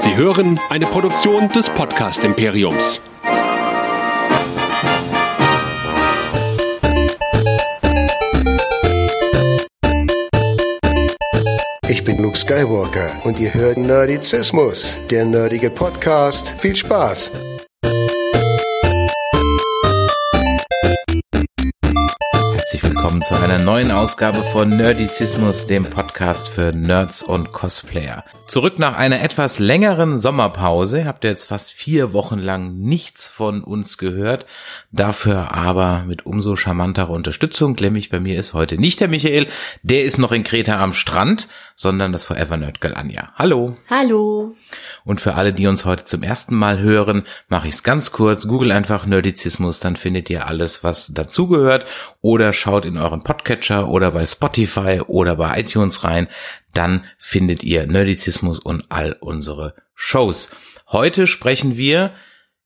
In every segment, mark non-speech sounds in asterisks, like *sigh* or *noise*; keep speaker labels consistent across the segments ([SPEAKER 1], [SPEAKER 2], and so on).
[SPEAKER 1] Sie hören eine Produktion des Podcast Imperiums.
[SPEAKER 2] Ich bin Luke Skywalker und ihr hört Nerdizismus, der nerdige Podcast. Viel Spaß!
[SPEAKER 3] Herzlich willkommen zu einer neuen Ausgabe von Nerdizismus, dem Podcast für Nerds und Cosplayer. Zurück nach einer etwas längeren Sommerpause. Habt ihr jetzt fast vier Wochen lang nichts von uns gehört. Dafür aber mit umso charmanterer Unterstützung. Nämlich bei mir ist heute nicht der Michael, der ist noch in Kreta am Strand, sondern das Forever Nerd Girl Anja. Hallo.
[SPEAKER 4] Hallo.
[SPEAKER 3] Und für alle, die uns heute zum ersten Mal hören, mache ich es ganz kurz. Google einfach Nerdizismus, dann findet ihr alles, was dazugehört. Oder schaut in euren Podcatcher oder bei Spotify oder bei iTunes rein. Dann findet ihr Nerdizismus und all unsere Shows. Heute sprechen wir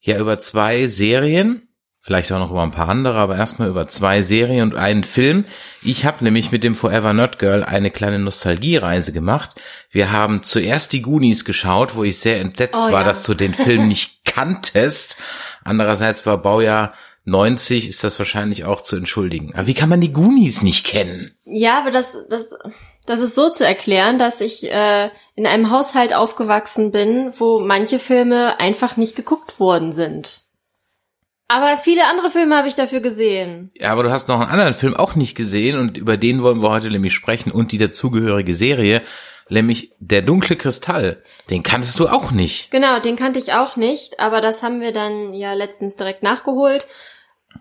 [SPEAKER 3] ja über zwei Serien, vielleicht auch noch über ein paar andere, aber erstmal über zwei Serien und einen Film. Ich habe nämlich mit dem Forever Not Girl eine kleine Nostalgiereise gemacht. Wir haben zuerst die Goonies geschaut, wo ich sehr entsetzt
[SPEAKER 4] Oh,
[SPEAKER 3] war,
[SPEAKER 4] ja.
[SPEAKER 3] dass du den Film *laughs* nicht kanntest. Andererseits war Baujahr 90 ist das wahrscheinlich auch zu entschuldigen. Aber wie kann man die Goonies nicht kennen?
[SPEAKER 4] Ja, aber das, das, das ist so zu erklären, dass ich äh, in einem Haushalt aufgewachsen bin, wo manche Filme einfach nicht geguckt worden sind. Aber viele andere Filme habe ich dafür gesehen.
[SPEAKER 3] Ja, aber du hast noch einen anderen Film auch nicht gesehen und über den wollen wir heute nämlich sprechen und die dazugehörige Serie, nämlich Der dunkle Kristall. Den kanntest du auch nicht.
[SPEAKER 4] Genau, den kannte ich auch nicht, aber das haben wir dann ja letztens direkt nachgeholt.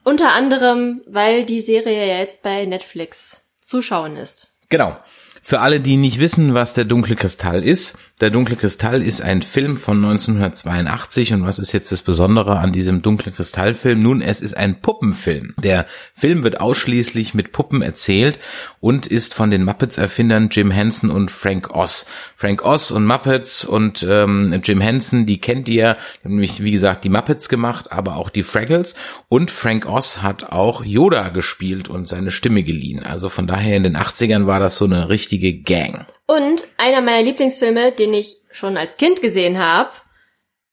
[SPEAKER 4] Unter anderem, weil die Serie ja jetzt bei Netflix zu schauen ist.
[SPEAKER 3] Genau. Für alle, die nicht wissen, was der dunkle Kristall ist, der dunkle Kristall ist ein Film von 1982 und was ist jetzt das Besondere an diesem dunklen Kristallfilm? Nun, es ist ein Puppenfilm. Der Film wird ausschließlich mit Puppen erzählt und ist von den Muppets-Erfindern Jim Henson und Frank Oz. Frank Oz und Muppets und ähm, Jim Henson, die kennt ihr, die haben nämlich wie gesagt die Muppets gemacht, aber auch die Fraggles und Frank Oz hat auch Yoda gespielt und seine Stimme geliehen. Also von daher in den 80ern war das so eine richtige Gang.
[SPEAKER 4] Und einer meiner Lieblingsfilme, den ich schon als Kind gesehen habe,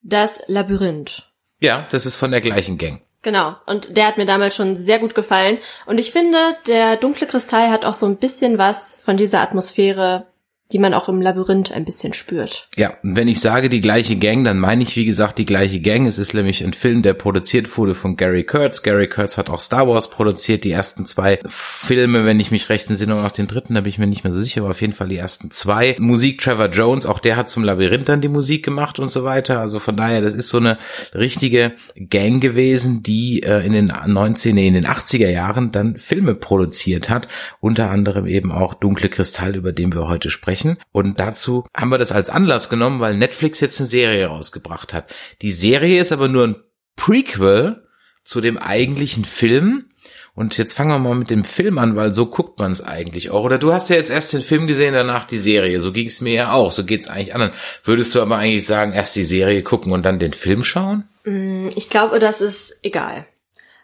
[SPEAKER 4] das Labyrinth.
[SPEAKER 3] Ja, das ist von der gleichen Gang.
[SPEAKER 4] Genau. Und der hat mir damals schon sehr gut gefallen. Und ich finde, der dunkle Kristall hat auch so ein bisschen was von dieser Atmosphäre, die man auch im Labyrinth ein bisschen spürt.
[SPEAKER 3] Ja, wenn ich sage die gleiche Gang, dann meine ich wie gesagt die gleiche Gang. Es ist nämlich ein Film, der produziert wurde von Gary Kurtz. Gary Kurtz hat auch Star Wars produziert, die ersten zwei Filme, wenn ich mich recht entsinne, und auch den dritten, da bin ich mir nicht mehr so sicher, aber auf jeden Fall die ersten zwei. Musik Trevor Jones, auch der hat zum Labyrinth dann die Musik gemacht und so weiter. Also von daher, das ist so eine richtige Gang gewesen, die äh, in den 19, nee, in den 80er Jahren dann Filme produziert hat. Unter anderem eben auch Dunkle Kristall, über den wir heute sprechen. Und dazu haben wir das als Anlass genommen, weil Netflix jetzt eine Serie rausgebracht hat. Die Serie ist aber nur ein Prequel zu dem eigentlichen Film. Und jetzt fangen wir mal mit dem Film an, weil so guckt man es eigentlich auch. Oder du hast ja jetzt erst den Film gesehen, danach die Serie. So ging es mir ja auch. So geht's eigentlich anderen. Würdest du aber eigentlich sagen, erst die Serie gucken und dann den Film schauen?
[SPEAKER 4] Ich glaube, das ist egal.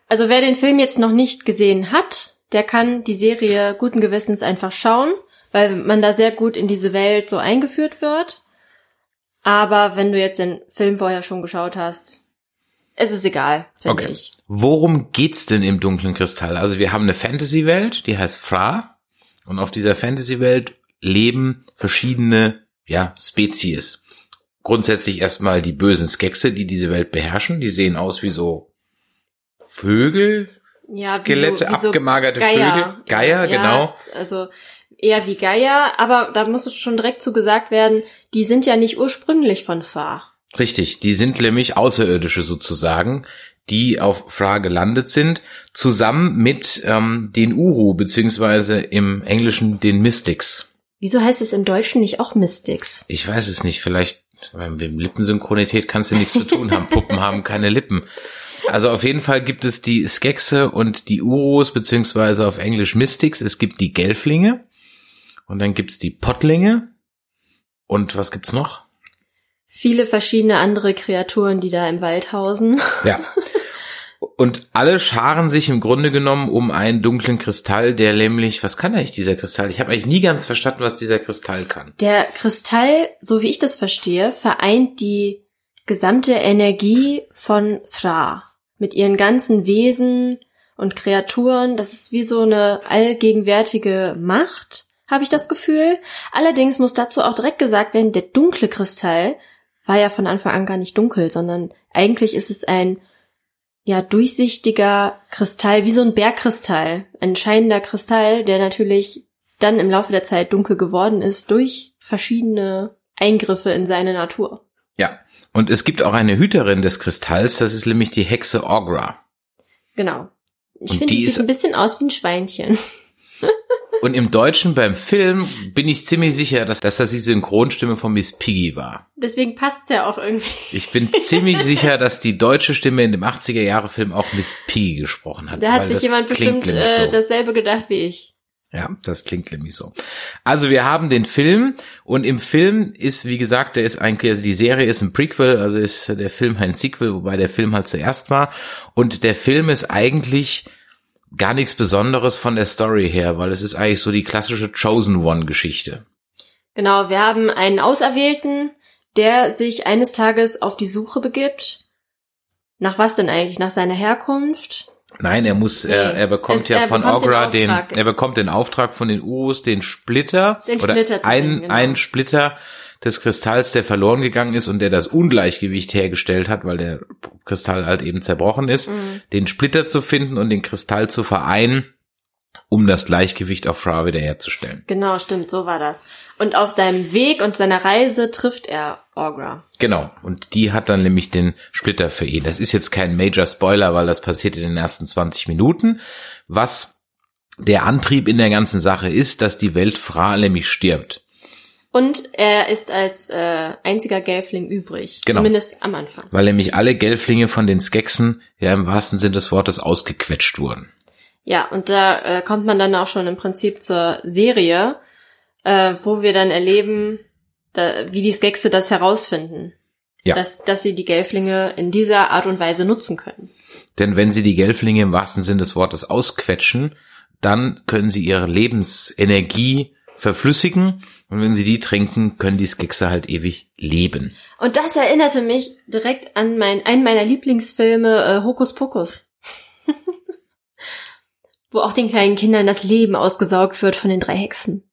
[SPEAKER 4] Also wer den Film jetzt noch nicht gesehen hat, der kann die Serie guten Gewissens einfach schauen, weil man da sehr gut in diese Welt so eingeführt wird. Aber wenn du jetzt den Film vorher schon geschaut hast, es ist egal, finde
[SPEAKER 3] Okay.
[SPEAKER 4] ich.
[SPEAKER 3] Worum geht's denn im dunklen Kristall? Also wir haben eine Fantasy-Welt, die heißt Fra. Und auf dieser Fantasy-Welt leben verschiedene, ja, Spezies. Grundsätzlich erstmal die bösen Skexe, die diese Welt beherrschen. Die sehen aus wie so Vögel,
[SPEAKER 4] Ja,
[SPEAKER 3] Skelette,
[SPEAKER 4] wie so, wie so
[SPEAKER 3] abgemagerte
[SPEAKER 4] Geier.
[SPEAKER 3] Vögel. Geier,
[SPEAKER 4] ja,
[SPEAKER 3] genau.
[SPEAKER 4] Also eher wie Geier, aber da muss schon direkt zu gesagt werden, die sind ja nicht ursprünglich von Fa.
[SPEAKER 3] Richtig, die sind nämlich Außerirdische sozusagen, die auf Fra gelandet sind, zusammen mit ähm, den Uru, beziehungsweise im Englischen den Mystics.
[SPEAKER 4] Wieso heißt es im Deutschen nicht auch Mystics?
[SPEAKER 3] Ich weiß es nicht, vielleicht mit Lippensynchronität kannst du nichts zu tun haben. Puppen haben keine Lippen. Also auf jeden Fall gibt es die Skexe und die Urus, beziehungsweise auf Englisch Mystics. Es gibt die Gelflinge und dann gibt's die Pottlinge. Und was gibt's noch?
[SPEAKER 4] Viele verschiedene andere Kreaturen, die da im Wald hausen.
[SPEAKER 3] Ja. *laughs* Und alle scharen sich im Grunde genommen um einen dunklen Kristall, der nämlich, was kann eigentlich dieser Kristall? Ich habe eigentlich nie ganz verstanden, was dieser Kristall kann.
[SPEAKER 4] Der Kristall, so wie ich das verstehe, vereint die gesamte Energie von Thra mit ihren ganzen Wesen und Kreaturen. Das ist wie so eine allgegenwärtige Macht, habe ich das Gefühl. Allerdings muss dazu auch direkt gesagt werden, der dunkle Kristall war ja von Anfang an gar nicht dunkel, sondern eigentlich ist es ein ja durchsichtiger Kristall, wie so ein Bergkristall, ein scheinender Kristall, der natürlich dann im Laufe der Zeit dunkel geworden ist durch verschiedene Eingriffe in seine Natur.
[SPEAKER 3] Ja, und es gibt auch eine Hüterin des Kristalls, das ist nämlich die Hexe Ogra.
[SPEAKER 4] Genau. Ich finde,
[SPEAKER 3] die
[SPEAKER 4] sieht ein bisschen aus wie ein Schweinchen. *laughs*
[SPEAKER 3] Und im Deutschen beim Film bin ich ziemlich sicher, dass, dass das die Synchronstimme von Miss Piggy war.
[SPEAKER 4] Deswegen passt's ja auch irgendwie.
[SPEAKER 3] Ich bin ziemlich sicher, dass die deutsche Stimme in dem 80er-Jahre-Film auch Miss Piggy gesprochen hat.
[SPEAKER 4] Da hat sich jemand bestimmt äh, dasselbe gedacht wie ich.
[SPEAKER 3] Ja, das klingt nämlich so. Also wir haben den Film und im Film ist, wie gesagt, der ist eigentlich, also die Serie ist ein Prequel, also ist der Film ein Sequel, wobei der Film halt zuerst war. Und der Film ist eigentlich gar nichts Besonderes von der Story her, weil es ist eigentlich so die klassische Chosen One Geschichte.
[SPEAKER 4] Genau, wir haben einen Auserwählten, der sich eines Tages auf die Suche begibt. Nach was denn eigentlich? Nach seiner Herkunft?
[SPEAKER 3] Nein, er muss, er,
[SPEAKER 4] Nee.
[SPEAKER 3] er bekommt
[SPEAKER 4] Er-
[SPEAKER 3] ja
[SPEAKER 4] er
[SPEAKER 3] von
[SPEAKER 4] bekommt den
[SPEAKER 3] Ogra den,
[SPEAKER 4] Auftrag.
[SPEAKER 3] er bekommt den Auftrag von den Urus, den Splitter,
[SPEAKER 4] Den
[SPEAKER 3] oder
[SPEAKER 4] Splitter zu
[SPEAKER 3] ein,
[SPEAKER 4] bringen, genau.
[SPEAKER 3] einen Splitter des Kristalls, der verloren gegangen ist und der das Ungleichgewicht hergestellt hat, weil der Kristall halt eben zerbrochen ist,
[SPEAKER 4] Mhm.
[SPEAKER 3] den Splitter zu finden und den Kristall zu vereinen, um das Gleichgewicht auf Fra wiederherzustellen.
[SPEAKER 4] Genau, stimmt, so war das. Und auf seinem Weg und seiner Reise trifft er Orgra.
[SPEAKER 3] Genau. Und die hat dann nämlich den Splitter für ihn. Das ist jetzt kein Major Spoiler, weil das passiert in den ersten 20 Minuten. Was der Antrieb in der ganzen Sache ist, dass die Welt Fra nämlich stirbt.
[SPEAKER 4] Und er ist als äh, einziger Gelfling übrig.
[SPEAKER 3] Genau.
[SPEAKER 4] Zumindest am Anfang.
[SPEAKER 3] Weil nämlich alle Gelflinge von den Skeksen ja im wahrsten Sinne des Wortes ausgequetscht wurden.
[SPEAKER 4] Ja, und da äh, kommt man dann auch schon im Prinzip zur Serie, äh, wo wir dann erleben, da, wie die Skexe das herausfinden.
[SPEAKER 3] Ja.
[SPEAKER 4] Dass, dass sie die Gelflinge in dieser Art und Weise nutzen können.
[SPEAKER 3] Denn wenn sie die Gelflinge im wahrsten Sinne des Wortes ausquetschen, dann können sie ihre Lebensenergie verflüssigen und wenn sie die trinken, können die Skekse halt ewig leben.
[SPEAKER 4] Und das erinnerte mich direkt an mein, einen meiner Lieblingsfilme, äh, Hokus Pokus. *laughs* Wo auch den kleinen Kindern das Leben ausgesaugt wird von den drei Hexen.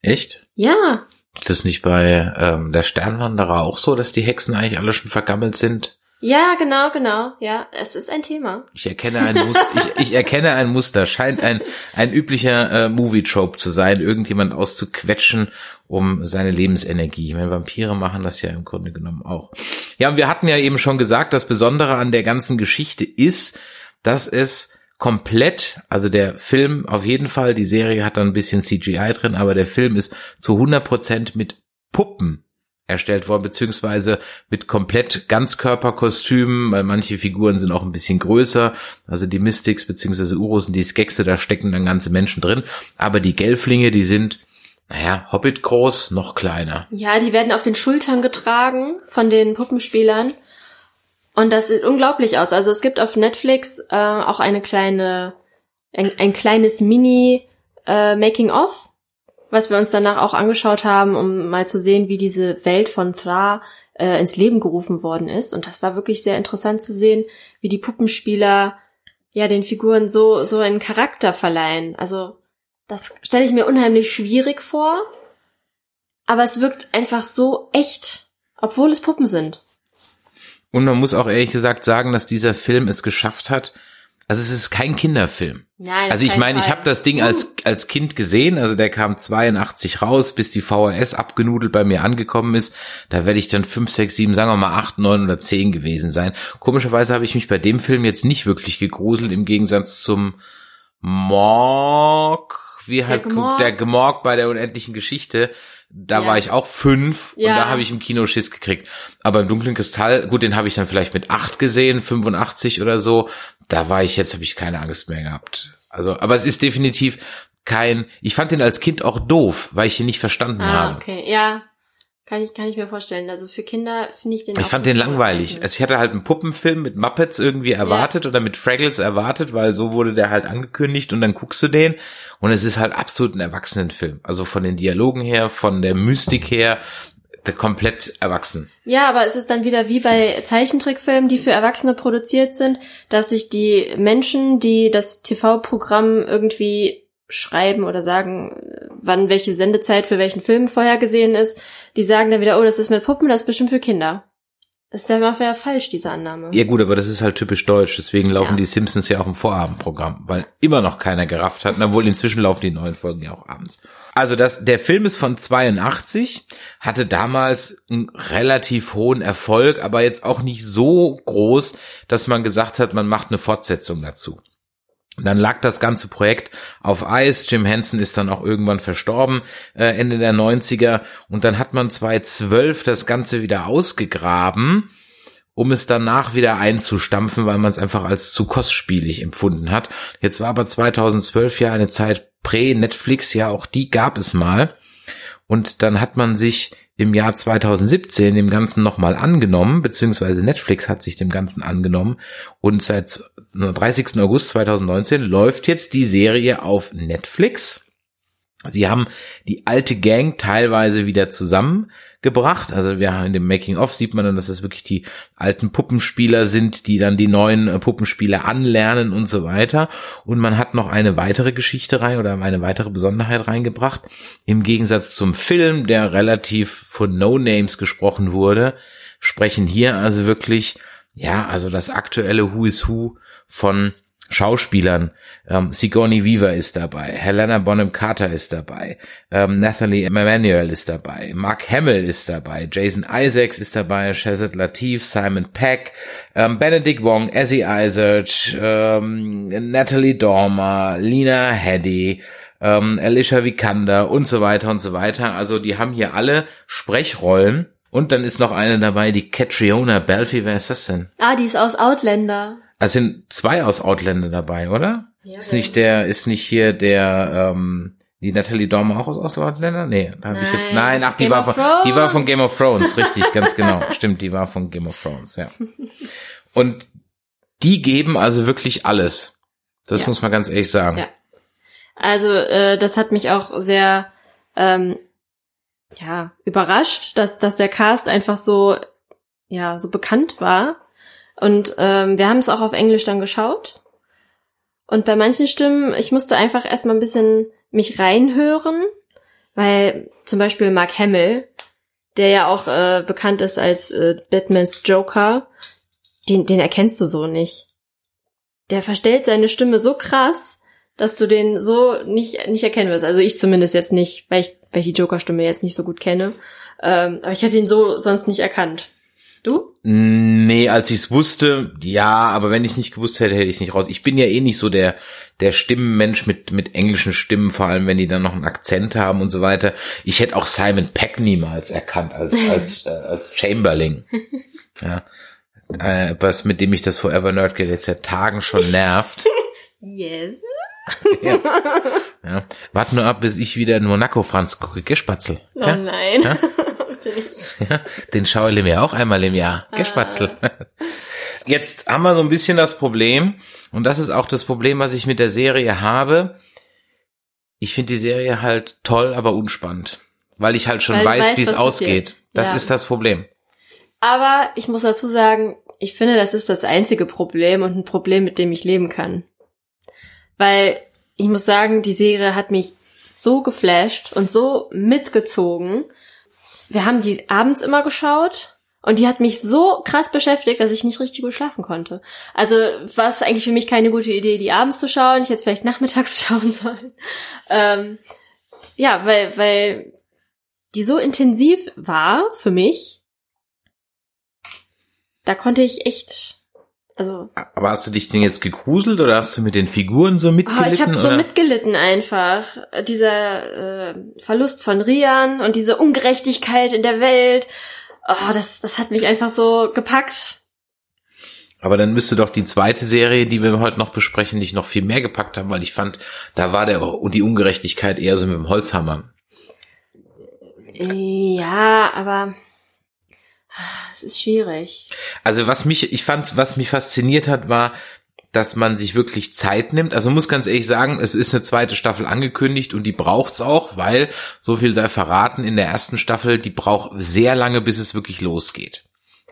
[SPEAKER 3] Echt?
[SPEAKER 4] Ja,
[SPEAKER 3] Ist das nicht bei ähm, der Sternwanderer auch so, dass die Hexen eigentlich alle schon vergammelt sind?
[SPEAKER 4] Ja, genau, genau. Ja, es ist ein Thema.
[SPEAKER 3] Ich erkenne ein Muster, *laughs* ich, ich erkenne ein Muster, scheint ein, ein üblicher äh, Movie-Trope zu sein, irgendjemand auszuquetschen, um seine Lebensenergie. Ich meine, Vampire machen das ja im Grunde genommen auch. Ja, und wir hatten ja eben schon gesagt, das Besondere an der ganzen Geschichte ist, dass es komplett, also der Film auf jeden Fall, die Serie hat da ein bisschen CGI drin, aber der Film ist zu 100% mit Puppen erstellt worden, beziehungsweise mit komplett Ganzkörperkostümen, weil manche Figuren sind auch ein bisschen größer, also die Mystics beziehungsweise Urus und die Skexe, da stecken dann ganze Menschen drin, aber die Gelflinge, die sind, naja, Hobbit groß, noch kleiner.
[SPEAKER 4] Ja, die werden auf den Schultern getragen von den Puppenspielern. Und das sieht unglaublich aus. Also es gibt auf Netflix äh, auch eine kleine, ein, ein kleines Mini äh, Making of, was wir uns danach auch angeschaut haben, um mal zu sehen, wie diese Welt von Thra äh, ins Leben gerufen worden ist. Und das war wirklich sehr interessant zu sehen, wie die Puppenspieler ja den Figuren so so einen Charakter verleihen. Also das stelle ich mir unheimlich schwierig vor, aber es wirkt einfach so echt, obwohl es Puppen sind.
[SPEAKER 3] Und man muss auch ehrlich gesagt sagen, dass dieser Film es geschafft hat, also es ist kein Kinderfilm.
[SPEAKER 4] Nein,
[SPEAKER 3] Also ich meine, ich habe das Ding als als Kind gesehen, also der kam 82 raus, bis die VHS abgenudelt bei mir angekommen ist. Da werde ich dann 5, 6, 7, sagen wir mal 8, 9 oder 10 gewesen sein. Komischerweise habe ich mich bei dem Film jetzt nicht wirklich gegruselt, im Gegensatz zum Morg, wie halt
[SPEAKER 4] Gmorg.
[SPEAKER 3] der Gemorg bei der unendlichen Geschichte. Da
[SPEAKER 4] Ja.
[SPEAKER 3] war ich auch fünf und
[SPEAKER 4] Ja.
[SPEAKER 3] da habe ich im Kino Schiss gekriegt. Aber im dunklen Kristall, gut, den habe ich dann vielleicht mit acht gesehen, 85 oder so. Da war ich jetzt, habe ich keine Angst mehr gehabt. Also, aber es ist definitiv kein. Ich fand den als Kind auch doof, weil ich ihn nicht verstanden
[SPEAKER 4] Ah,
[SPEAKER 3] habe.
[SPEAKER 4] okay, ja. Kann ich, kann ich mir vorstellen. Also für Kinder finde ich den
[SPEAKER 3] Ich fand den langweilig. Also ich hatte halt einen Puppenfilm mit Muppets irgendwie erwartet oder mit Fraggles erwartet, weil so wurde der halt angekündigt und dann guckst du den und es ist halt absolut ein Erwachsenenfilm. Also von den Dialogen her, von der Mystik her, der komplett erwachsen.
[SPEAKER 4] Ja, aber es ist dann wieder wie bei Zeichentrickfilmen, die für Erwachsene produziert sind, dass sich die Menschen, die das TV-Programm irgendwie schreiben oder sagen, wann welche Sendezeit für welchen Film vorhergesehen ist, die sagen dann wieder, oh, das ist mit Puppen, das ist bestimmt für Kinder. Das ist ja immer wieder falsch, diese Annahme.
[SPEAKER 3] Ja gut, aber das ist halt typisch deutsch, deswegen laufen
[SPEAKER 4] Ja.
[SPEAKER 3] die Simpsons ja auch im Vorabendprogramm, weil immer noch keiner gerafft hat, obwohl inzwischen laufen die neuen Folgen ja auch abends. Also das, der Film ist von 82, hatte damals einen relativ hohen Erfolg, aber jetzt auch nicht so groß, dass man gesagt hat, man macht eine Fortsetzung dazu. Dann lag das ganze Projekt auf Eis. Jim Henson ist dann auch irgendwann verstorben, äh, Ende der 90er. Und dann hat man 2012 das Ganze wieder ausgegraben, um es danach wieder einzustampfen, weil man es einfach als zu kostspielig empfunden hat. Jetzt war aber 2012 ja eine Zeit prä-Netflix, ja auch die gab es mal. Und dann hat man sich im Jahr 2017 dem Ganzen nochmal angenommen, beziehungsweise Netflix hat sich dem Ganzen angenommen. Und seit 30. August 2019 läuft jetzt die Serie auf Netflix. Sie haben die alte Gang teilweise wieder zusammengebracht. Also wir in dem Making of sieht man dann, dass es wirklich die alten Puppenspieler sind, die dann die neuen äh, Puppenspieler anlernen und so weiter. Und man hat noch eine weitere Geschichte rein oder eine weitere Besonderheit reingebracht. Im Gegensatz zum Film, der relativ von No-Names gesprochen wurde, sprechen hier also wirklich, ja, also das aktuelle Who is Who von Schauspielern. Ähm, Sigourney Weaver ist dabei, Helena Bonham Carter ist dabei, ähm, Nathalie Emmanuel ist dabei, Mark Hamill ist dabei, Jason Isaacs ist dabei, Shazad Latif, Simon Peck, ähm, Benedict Wong, Ezzy Izzard, ähm, Natalie Dormer, Lena Headey, ähm, Alicia Vikander und so weiter und so weiter. Also die haben hier alle Sprechrollen. Und dann ist noch eine dabei, die Catriona Belfi. Wer ist das denn?
[SPEAKER 4] Ah, die ist aus Outlander.
[SPEAKER 3] Es sind zwei aus Outlander dabei, oder?
[SPEAKER 4] Ja,
[SPEAKER 3] ist nicht der, ist nicht hier der, ähm, die Natalie Dormer auch aus Outlander? Nee, da habe ich jetzt,
[SPEAKER 4] Nein,
[SPEAKER 3] ach, die
[SPEAKER 4] Game
[SPEAKER 3] war von, die war von Game of Thrones, richtig, ganz genau. *laughs* Stimmt, die war von Game of Thrones, ja. *laughs* Und die geben also wirklich alles. Das
[SPEAKER 4] Ja.
[SPEAKER 3] muss man ganz ehrlich sagen.
[SPEAKER 4] Ja. Also äh, das hat mich auch sehr ähm, ja überrascht, dass dass der Cast einfach so ja so bekannt war. Und ähm, wir haben es auch auf Englisch dann geschaut. Und bei manchen Stimmen, ich musste einfach erstmal ein bisschen mich reinhören, weil zum Beispiel Mark Hamill, der ja auch äh, bekannt ist als äh, Batmans Joker, den, den erkennst du so nicht. Der verstellt seine Stimme so krass, dass du den so nicht, nicht erkennen wirst. Also ich zumindest jetzt nicht, weil ich, weil ich die Joker-Stimme jetzt nicht so gut kenne. Ähm, aber ich hätte ihn so sonst nicht erkannt. Du?
[SPEAKER 3] Nee, als ich es wusste, ja, aber wenn ich es nicht gewusst hätte, hätte ich es nicht raus. Ich bin ja eh nicht so der der Stimmenmensch mit mit englischen Stimmen, vor allem wenn die dann noch einen Akzent haben und so weiter. Ich hätte auch Simon Peck niemals erkannt als *laughs* als äh, als Chamberlain. Ja. Äh, was mit dem ich das Forever Nerd jetzt seit Tagen schon nervt. *laughs*
[SPEAKER 4] Yes.
[SPEAKER 3] ja. ja. Wart nur ab, bis ich wieder in Monaco Franz gucke, gell, Spatzel?
[SPEAKER 4] Oh
[SPEAKER 3] Ja?
[SPEAKER 4] nein. Bitte
[SPEAKER 3] Ja, den schaue ich mir auch einmal im Jahr.
[SPEAKER 4] Ah.
[SPEAKER 3] Gespatzel. Jetzt haben wir so ein bisschen das Problem, und das ist auch das Problem, was ich mit der Serie habe. Ich finde die Serie halt toll, aber unspannend. Weil ich halt schon
[SPEAKER 4] Weil
[SPEAKER 3] weiß, wie es ausgeht.
[SPEAKER 4] passiert.
[SPEAKER 3] Das
[SPEAKER 4] Ja.
[SPEAKER 3] ist das Problem.
[SPEAKER 4] Aber ich muss dazu sagen, ich finde, das ist das einzige Problem und ein Problem, mit dem ich leben kann. Weil ich muss sagen, die Serie hat mich so geflasht und so mitgezogen. Wir haben die abends immer geschaut und die hat mich so krass beschäftigt, dass ich nicht richtig gut schlafen konnte. Also war es eigentlich für mich keine gute Idee, die abends zu schauen. Ich hätte vielleicht nachmittags *laughs* schauen sollen. Ähm, ja, weil, weil die so intensiv war für mich, da konnte ich echt, also
[SPEAKER 3] Aber hast du dich denn jetzt gegruselt oder hast du mit den Figuren so
[SPEAKER 4] oh,
[SPEAKER 3] mitgelitten?
[SPEAKER 4] ich habe so mitgelitten einfach. Dieser äh, Verlust von Rian und diese Ungerechtigkeit in der Welt. Oh, das, das hat mich einfach so gepackt.
[SPEAKER 3] Aber dann müsste doch die zweite Serie, die wir heute noch besprechen, dich noch viel mehr gepackt haben, weil ich fand, da war der und die Ungerechtigkeit eher so mit dem Holzhammer.
[SPEAKER 4] Ja, aber es ist schwierig.
[SPEAKER 3] Also was mich, ich fand, was mich fasziniert hat, war, dass man sich wirklich Zeit nimmt. Also muss ganz ehrlich sagen, es ist eine zweite Staffel angekündigt und die braucht's auch, weil, so viel sei verraten, in der ersten Staffel, die braucht sehr lange, bis es wirklich losgeht.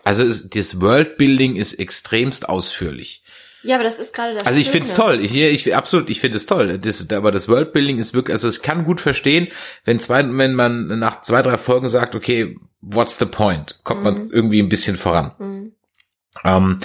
[SPEAKER 3] Also es, das Worldbuilding ist extremst ausführlich.
[SPEAKER 4] Ja, aber das ist gerade das
[SPEAKER 3] Also ich
[SPEAKER 4] Schöne.
[SPEAKER 3] find's toll. Ich, ich absolut, ich finde es toll. Das, aber das Worldbuilding ist wirklich, also ich kann gut verstehen, wenn zwei, wenn man nach zwei, drei Folgen sagt, okay, what's the point? Kommt man irgendwie ein bisschen voran.
[SPEAKER 4] Mhm.
[SPEAKER 3] Ähm,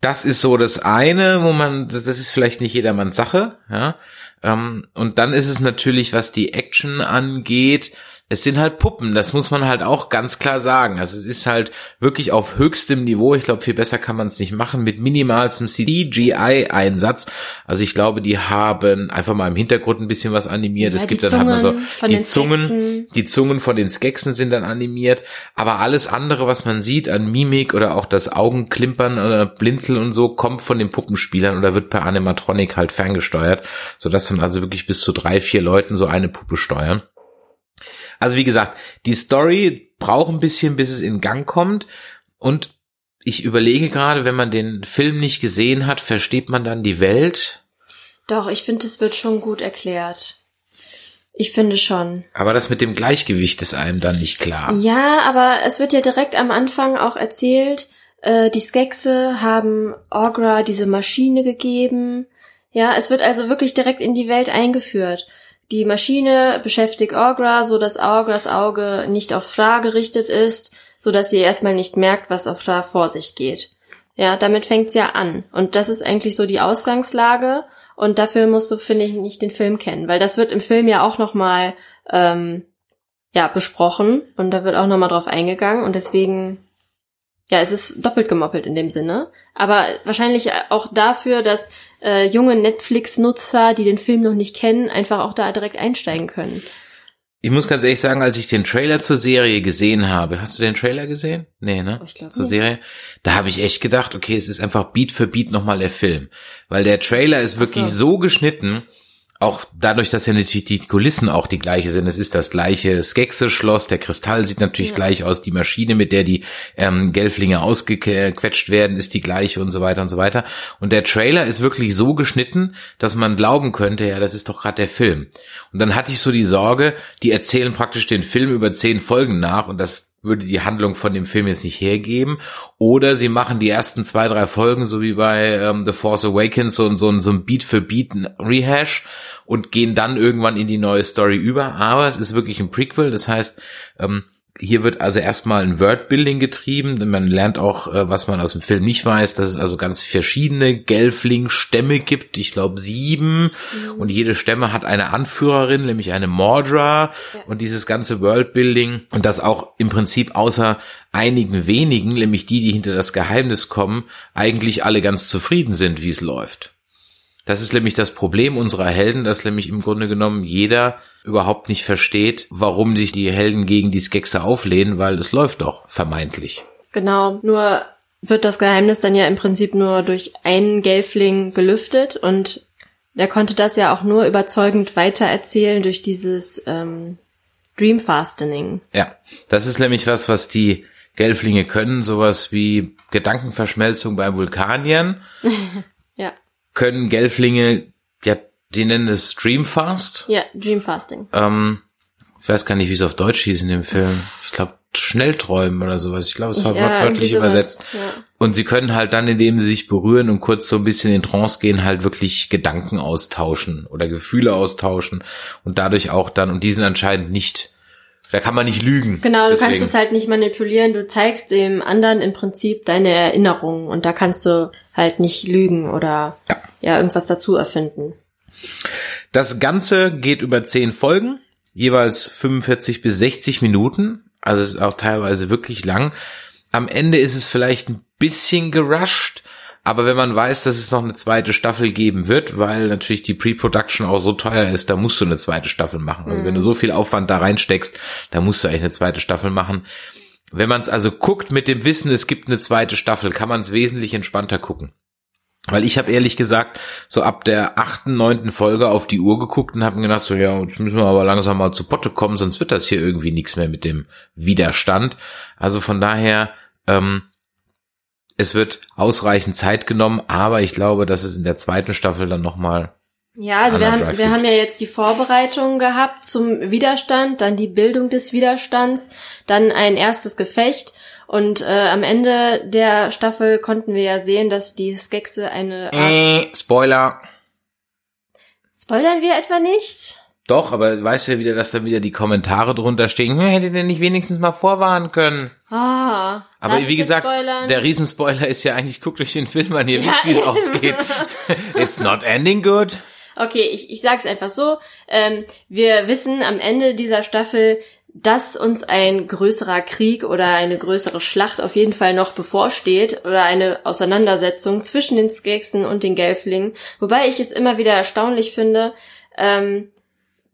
[SPEAKER 3] das ist so das eine, wo man, das das ist vielleicht nicht jedermanns Sache, ja. Ähm, und dann ist es natürlich, was die Action angeht, es sind halt Puppen, das muss man halt auch ganz klar sagen. Also es ist halt wirklich auf höchstem Niveau. Ich glaube, viel besser kann man es nicht machen mit minimalstem CGI-Einsatz. Also ich glaube, die haben einfach mal im Hintergrund ein bisschen was animiert.
[SPEAKER 4] Ja,
[SPEAKER 3] es gibt dann halt mal so die Zungen,
[SPEAKER 4] Skeksen.
[SPEAKER 3] die Zungen von den Skeksen sind dann animiert, aber alles andere, was man sieht an Mimik oder auch das Augenklimpern oder Blinzeln und so, kommt von den Puppenspielern oder wird per Animatronic halt ferngesteuert, sodass dann also wirklich bis zu drei, vier Leuten so eine Puppe steuern. Also wie gesagt, die Story braucht ein bisschen, bis es in Gang kommt und ich überlege gerade, wenn man den Film nicht gesehen hat, versteht man dann die Welt?
[SPEAKER 4] Doch, ich finde, es wird schon gut erklärt. Ich finde schon.
[SPEAKER 3] Aber das mit dem Gleichgewicht ist einem dann nicht klar.
[SPEAKER 4] Ja, aber es wird ja direkt am Anfang auch erzählt, äh, die Skexe haben Orgra diese Maschine gegeben. Ja, es wird also wirklich direkt in die Welt eingeführt. Die Maschine beschäftigt Orgra, so dass Orgras Auge nicht auf Fra gerichtet ist, so dass sie erstmal nicht merkt, was auf Fra vor sich geht. Ja, damit fängt's ja an. Und das ist eigentlich so die Ausgangslage. Und dafür musst du, finde ich, nicht den Film kennen, weil das wird im Film ja auch nochmal ähm, ja, besprochen und da wird auch nochmal drauf eingegangen und deswegen, ja, es ist doppelt gemoppelt in dem Sinne. Aber wahrscheinlich auch dafür, dass äh, junge Netflix-Nutzer, die den Film noch nicht kennen, einfach auch da direkt einsteigen können.
[SPEAKER 3] Ich muss ganz ehrlich sagen, als ich den Trailer zur Serie gesehen habe, hast du den Trailer gesehen? Nee, ne?
[SPEAKER 4] Ich glaub
[SPEAKER 3] zur
[SPEAKER 4] nicht.
[SPEAKER 3] Serie. Da habe ich echt gedacht, okay, es ist einfach Beat für Beat nochmal der Film. Weil der Trailer ist wirklich
[SPEAKER 4] so.
[SPEAKER 3] so geschnitten, auch dadurch, dass ja natürlich die Kulissen auch die gleiche sind. Es ist das gleiche Skexe-Schloss, der Kristall sieht natürlich
[SPEAKER 4] Ja.
[SPEAKER 3] gleich aus, die Maschine, mit der die ähm, Gelflinge ausgequetscht werden, ist die gleiche und so weiter und so weiter. Und der Trailer ist wirklich so geschnitten, dass man glauben könnte, ja, das ist doch gerade der Film. Und dann hatte ich so die Sorge, die erzählen praktisch den Film über zehn Folgen nach und das würde die Handlung von dem Film jetzt nicht hergeben. Oder sie machen die ersten zwei, drei Folgen, so wie bei ähm, The Force Awakens, so, so, so ein Beat für Beat Rehash und gehen dann irgendwann in die neue Story über. Aber es ist wirklich ein Prequel, das heißt, ähm, hier wird also erstmal ein Wordbuilding getrieben. denn Man lernt auch, äh, was man aus dem Film nicht weiß, dass es also ganz verschiedene Gelfling-Stämme gibt. Ich glaube sieben. Und jede Stämme hat eine Anführerin, nämlich eine Mordra. Und dieses ganze Worldbuilding und das auch im Prinzip außer einigen wenigen, nämlich die, die hinter das Geheimnis kommen, eigentlich alle ganz zufrieden sind, wie es läuft. Das ist nämlich das Problem unserer Helden, dass nämlich im Grunde genommen jeder überhaupt nicht versteht, warum sich die Helden gegen die Skexe auflehnen, weil es läuft doch, vermeintlich.
[SPEAKER 4] Genau, nur wird das Geheimnis dann ja im Prinzip nur durch einen Gelfling gelüftet und der konnte das ja auch nur überzeugend weitererzählen durch dieses ähm, Dream Fastening.
[SPEAKER 3] Ja, das ist nämlich was, was die Gelflinge können, sowas wie Gedankenverschmelzung bei Vulkaniern. *laughs* Können Gelflinge, ja, die nennen es Dreamfast.
[SPEAKER 4] ja, Dream Fasting.
[SPEAKER 3] Ähm, ich weiß gar nicht, wie es auf Deutsch hieß in dem Film. Ich glaube, Schnellträumen oder sowas. Ich glaube, es war
[SPEAKER 4] Ja, sowas,
[SPEAKER 3] übersetzt.
[SPEAKER 4] ja.
[SPEAKER 3] Und sie können halt dann, indem sie sich berühren und kurz so ein bisschen in Trance gehen, halt wirklich Gedanken austauschen oder Gefühle austauschen und dadurch auch dann, und die sind anscheinend nicht, da kann man nicht lügen.
[SPEAKER 4] Genau, du
[SPEAKER 3] Deswegen.
[SPEAKER 4] kannst es halt nicht manipulieren, du zeigst dem anderen im Prinzip deine Erinnerungen und da kannst du halt nicht lügen oder ja, irgendwas dazu erfinden.
[SPEAKER 3] Das Ganze geht über zehn Folgen, jeweils 45 bis 60 Minuten. Also es ist auch teilweise wirklich lang. Am Ende ist es vielleicht ein bisschen gerusht, aber wenn man weiß, dass es noch eine zweite Staffel geben wird, weil natürlich die Pre-Production auch so teuer ist, da musst du eine zweite Staffel machen. Also wenn du so viel Aufwand da reinsteckst, da musst du eigentlich eine zweite Staffel machen. Wenn man es also guckt mit dem Wissen, es gibt eine zweite Staffel, kann man es wesentlich entspannter gucken. Weil ich habe ehrlich gesagt so ab der achten, neunten Folge auf die Uhr geguckt und habe mir gedacht, so ja, jetzt müssen wir aber langsam mal zu Potte kommen, sonst wird das hier irgendwie nichts mehr mit dem Widerstand. Also von daher, ähm, es wird ausreichend Zeit genommen, aber ich glaube, dass es in der zweiten Staffel dann nochmal
[SPEAKER 4] Ja, also wir haben, wir haben ja jetzt die Vorbereitung gehabt zum Widerstand, dann die Bildung des Widerstands, dann ein erstes Gefecht und äh, am Ende der Staffel konnten wir ja sehen, dass die Skexe eine Art...
[SPEAKER 3] Äh, Spoiler.
[SPEAKER 4] Spoilern wir etwa nicht?
[SPEAKER 3] Doch, aber weißt ja wieder, dass da wieder die Kommentare drunter stehen. Hm, hätte der nicht wenigstens mal vorwarnen können.
[SPEAKER 4] Ah.
[SPEAKER 3] Aber wie gesagt,
[SPEAKER 4] spoilern?
[SPEAKER 3] der Riesenspoiler ist ja eigentlich, guckt euch den Film an, ihr wisst, wie es ausgeht. *laughs* It's not ending good.
[SPEAKER 4] Okay, ich, ich sag's einfach so. Ähm, wir wissen am Ende dieser Staffel, dass uns ein größerer Krieg oder eine größere Schlacht auf jeden Fall noch bevorsteht oder eine Auseinandersetzung zwischen den Skeksen und den Gelflingen. Wobei ich es immer wieder erstaunlich finde, ähm,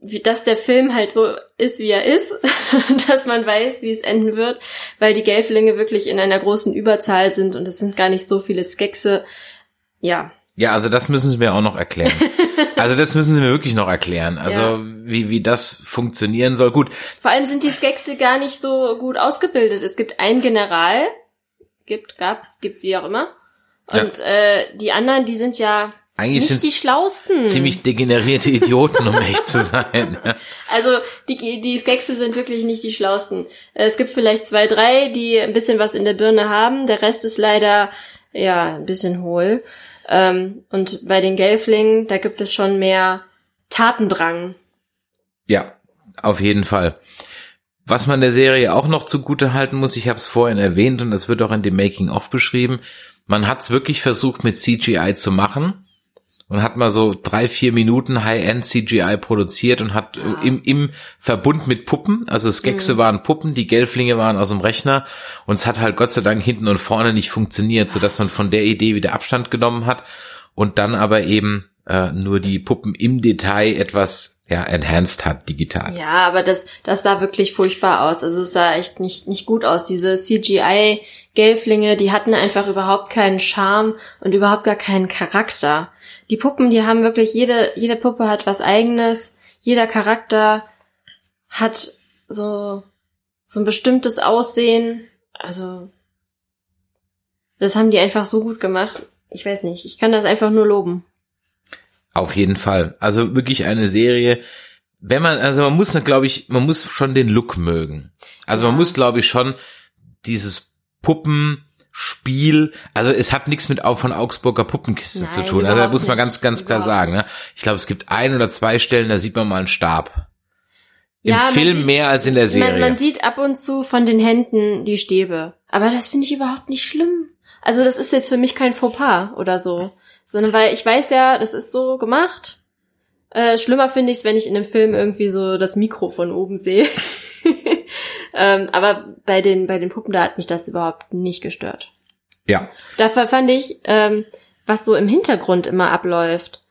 [SPEAKER 4] dass der Film halt so ist, wie er ist, *laughs* dass man weiß, wie es enden wird, weil die Gelflinge wirklich in einer großen Überzahl sind und es sind gar nicht so viele Skexe. Ja,
[SPEAKER 3] Ja, also das müssen Sie mir auch noch erklären. *laughs* Also das müssen Sie mir wirklich noch erklären. Also
[SPEAKER 4] Ja.
[SPEAKER 3] wie, wie das funktionieren soll. Gut,
[SPEAKER 4] Vor allem sind die Skexe gar nicht so gut ausgebildet. Es gibt einen General, gibt, gab, gibt wie auch immer. Und äh, die anderen, die sind ja
[SPEAKER 3] eigentlich
[SPEAKER 4] nicht
[SPEAKER 3] sind
[SPEAKER 4] die schlausten.
[SPEAKER 3] ziemlich degenerierte Idioten, um echt zu sein. *laughs*
[SPEAKER 4] Also die, die Skexe sind wirklich nicht die schlausten. Es gibt vielleicht zwei, drei, die ein bisschen was in der Birne haben. Der Rest ist leider ja ein bisschen hohl. Ähm, und bei den Gelflingen, da gibt es schon mehr Tatendrang.
[SPEAKER 3] Ja, auf jeden Fall. Was man der Serie auch noch zugute halten muss, ich habe es vorhin erwähnt und das wird auch in dem Making-of beschrieben, man hat es wirklich versucht mit CGI zu machen und hat mal so drei, vier Minuten High-End CGI produziert und hat äh, im, im Verbund mit Puppen, also Skexe waren Puppen, die Gelflinge waren aus dem Rechner und es hat halt Gott sei Dank hinten und vorne nicht funktioniert, sodass man von der Idee wieder Abstand genommen hat und dann aber eben äh, nur die Puppen im Detail etwas ja enhanced hat digital.
[SPEAKER 4] Ja, aber das, das sah wirklich furchtbar aus. Also es sah echt nicht, nicht gut aus. Diese CGI-Gelflinge, die hatten einfach überhaupt keinen Charme und überhaupt gar keinen Charakter. Die Puppen, die haben wirklich, jede, jede Puppe hat was eigenes. Jeder Charakter hat so, so ein bestimmtes Aussehen. Also, das haben die einfach so gut gemacht. Ich weiß nicht. Ich kann das einfach nur loben.
[SPEAKER 3] Auf jeden Fall. Also wirklich eine Serie. Wenn man, also man muss, glaube ich, man muss schon den Look mögen. Also man
[SPEAKER 4] Ja.
[SPEAKER 3] muss, glaube ich, schon dieses Puppenspiel, also es hat nichts mit auch von Augsburger Puppenkiste
[SPEAKER 4] Nein,
[SPEAKER 3] zu tun. Also da muss man ganz, ganz klar
[SPEAKER 4] Überhaupt
[SPEAKER 3] sagen. Ne? Ich glaube, es gibt ein oder zwei Stellen, da sieht man mal einen Stab. Im
[SPEAKER 4] Ja,
[SPEAKER 3] Film
[SPEAKER 4] sieht-
[SPEAKER 3] mehr als in der Serie.
[SPEAKER 4] Man, man sieht ab und zu von den Händen die Stäbe. Aber das finde ich überhaupt nicht schlimm. Also das ist jetzt für mich kein Fauxpas oder so. Sondern weil ich weiß ja, das ist so gemacht. Äh, schlimmer finde ich es, wenn ich in dem Film irgendwie so das Mikro von oben sehe. *laughs* ähm, aber bei den, bei den Puppen, da hat mich das überhaupt nicht gestört.
[SPEAKER 3] ja.
[SPEAKER 4] Dafür fand ich, ähm, was so im Hintergrund immer abläuft.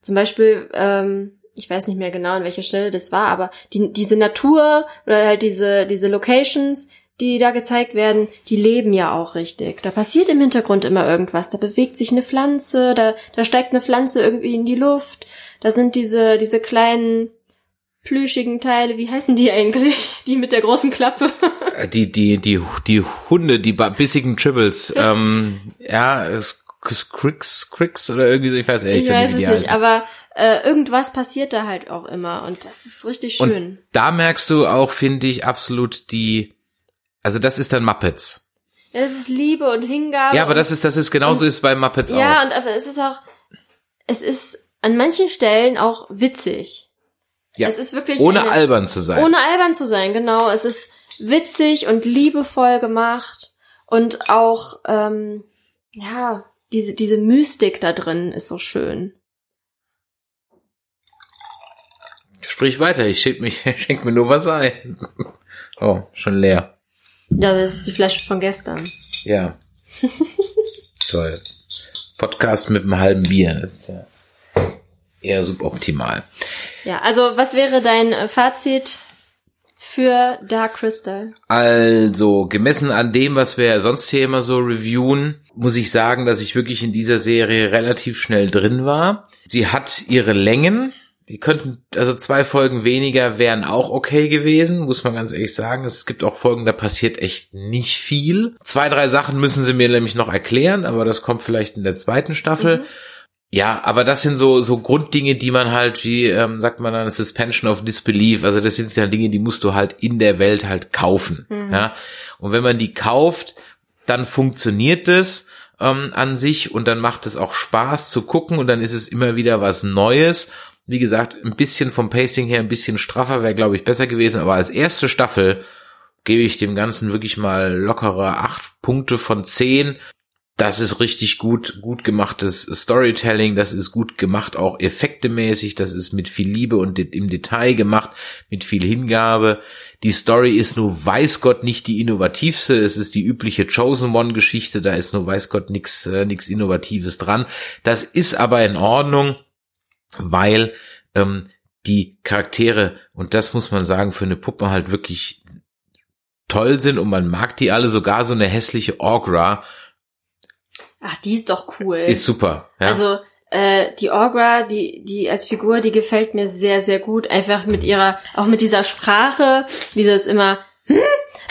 [SPEAKER 4] Zum Beispiel, ähm, ich weiß nicht mehr genau, an welcher Stelle das war, aber die, diese Natur oder halt diese, diese Locations, die da gezeigt werden, die leben ja auch richtig. Da passiert im Hintergrund immer irgendwas. Da bewegt sich eine Pflanze, da, da steigt eine Pflanze irgendwie in die Luft. Da sind diese, diese kleinen plüschigen Teile, wie heißen die eigentlich? *laughs* Die mit der großen Klappe.
[SPEAKER 3] Äh, Die, die, die, die Hunde, die bissigen Tribbles, *laughs* ähm, ja, es- Cricks, Cricks oder irgendwie so, ich weiß ehrlich
[SPEAKER 4] Ich
[SPEAKER 3] nicht,
[SPEAKER 4] weiß
[SPEAKER 3] wie
[SPEAKER 4] es
[SPEAKER 3] die
[SPEAKER 4] nicht,
[SPEAKER 3] heißen.
[SPEAKER 4] aber äh, irgendwas passiert da halt auch immer und das ist richtig schön.
[SPEAKER 3] Und da merkst du auch, finde ich, absolut die, also das ist dann Muppets.
[SPEAKER 4] ja, das ist Liebe und Hingabe.
[SPEAKER 3] Ja, aber
[SPEAKER 4] und,
[SPEAKER 3] das ist, das ist genauso ist bei Muppets
[SPEAKER 4] ja
[SPEAKER 3] auch.
[SPEAKER 4] und aber es ist auch, es ist an manchen Stellen auch witzig.
[SPEAKER 3] Ja.
[SPEAKER 4] Es ist wirklich
[SPEAKER 3] Ohne
[SPEAKER 4] eine,
[SPEAKER 3] albern zu sein.
[SPEAKER 4] ohne albern zu sein, genau. Es ist witzig und liebevoll gemacht und auch ähm, ja diese diese Mystik da drin ist so schön.
[SPEAKER 3] Sprich weiter, ich schenk, mich, *laughs* schenk mir nur was ein. Oh, schon leer.
[SPEAKER 4] Ja, das ist die Flasche von gestern.
[SPEAKER 3] Ja. *laughs* Toll. Podcast mit einem halben Bier, das ist ja eher suboptimal.
[SPEAKER 4] Ja, also was wäre dein äh, Fazit für Dark Crystal?
[SPEAKER 3] Also, gemessen an dem, was wir sonst hier immer so reviewen, muss ich sagen, dass ich wirklich in dieser Serie relativ schnell drin war. Sie hat ihre Längen. Die könnten, also zwei Folgen weniger wären auch okay gewesen, muss man ganz ehrlich sagen. Es gibt auch Folgen, da passiert echt nicht viel. Zwei, drei Sachen müssen sie mir nämlich noch erklären, aber das kommt vielleicht in der zweiten Staffel. Mhm. Ja, aber das sind so so Grunddinge, die man halt, wie ähm, sagt man dann, Suspension of Disbelief. Also das sind ja Dinge, die musst du halt in der Welt halt kaufen. Mhm. Ja, und wenn man die kauft, dann funktioniert es ähm, an sich und dann macht es auch Spaß zu gucken und dann ist es immer wieder was Neues. Wie gesagt, ein bisschen vom Pacing her, ein bisschen straffer wäre, glaube ich, besser gewesen. Aber als erste Staffel gebe ich dem Ganzen wirklich mal lockere acht Punkte von zehn das ist richtig gut, gut gemachtes Storytelling, das ist gut gemacht, auch effektemäßig, das ist mit viel Liebe und im Detail gemacht, mit viel Hingabe. Die Story ist nur weiß Gott nicht die innovativste, es ist die übliche Chosen One Geschichte, da ist nur weiß Gott nix, äh, nix Innovatives dran. Das ist aber in Ordnung, weil ähm, die Charaktere, und das muss man sagen, für eine Puppe halt wirklich toll sind und man mag die alle, sogar so eine hässliche Orgra,
[SPEAKER 4] Ach, die ist doch cool.
[SPEAKER 3] Ist super. Ja.
[SPEAKER 4] Also äh, die Orgra, die die als Figur, die gefällt mir sehr sehr gut. Einfach mit ihrer, auch mit dieser Sprache, dieses immer, hm?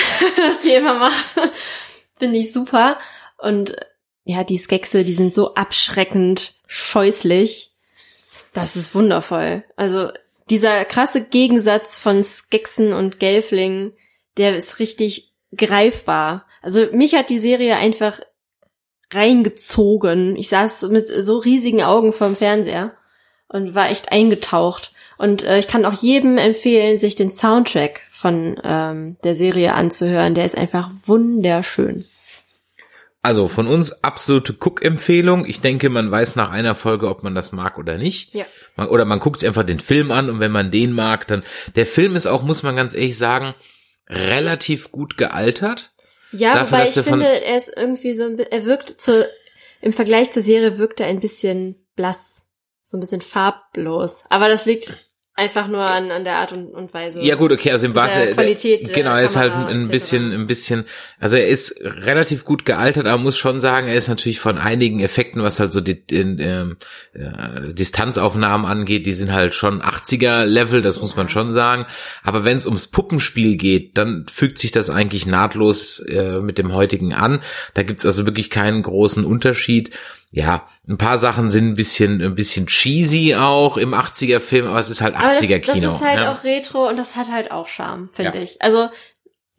[SPEAKER 4] *laughs* die immer macht, *laughs* finde ich super. Und ja, die Skexe, die sind so abschreckend scheußlich. Das ist wundervoll. Also dieser krasse Gegensatz von Skeksen und Gelflingen, der ist richtig greifbar. Also mich hat die Serie einfach reingezogen. Ich saß mit so riesigen Augen vorm Fernseher und war echt eingetaucht. Und äh, ich kann auch jedem empfehlen, sich den Soundtrack von ähm, der Serie anzuhören. Der ist einfach wunderschön.
[SPEAKER 3] Also von uns absolute Cook-Empfehlung. Ich denke, man weiß nach einer Folge, ob man das mag oder nicht.
[SPEAKER 4] Ja.
[SPEAKER 3] Man, oder man guckt sich einfach den Film an und wenn man den mag, dann. Der Film ist auch, muss man ganz ehrlich sagen, relativ gut gealtert.
[SPEAKER 4] Ja, Dafür, wobei ich finde, er ist irgendwie so, er wirkt zu, im Vergleich zur Serie wirkt er ein bisschen blass, so ein bisschen farblos. Aber das liegt Einfach nur an, an der Art und, und Weise.
[SPEAKER 3] Ja gut, okay, also im wahrsten
[SPEAKER 4] Qualität.
[SPEAKER 3] Genau, er ist halt ein bisschen, ein bisschen, also er ist relativ gut gealtert, aber muss schon sagen, er ist natürlich von einigen Effekten, was halt so die, in, ähm, äh, Distanzaufnahmen angeht, die sind halt schon 80er Level, das muss man schon sagen. Aber wenn es ums Puppenspiel geht, dann fügt sich das eigentlich nahtlos äh, mit dem heutigen an. Da gibt's also wirklich keinen großen Unterschied ja, ein paar Sachen sind ein bisschen, ein bisschen cheesy auch im 80er Film, aber es ist halt 80er Kino.
[SPEAKER 4] Das ist halt
[SPEAKER 3] ja.
[SPEAKER 4] auch Retro und das hat halt auch Charme, finde ja. ich. Also,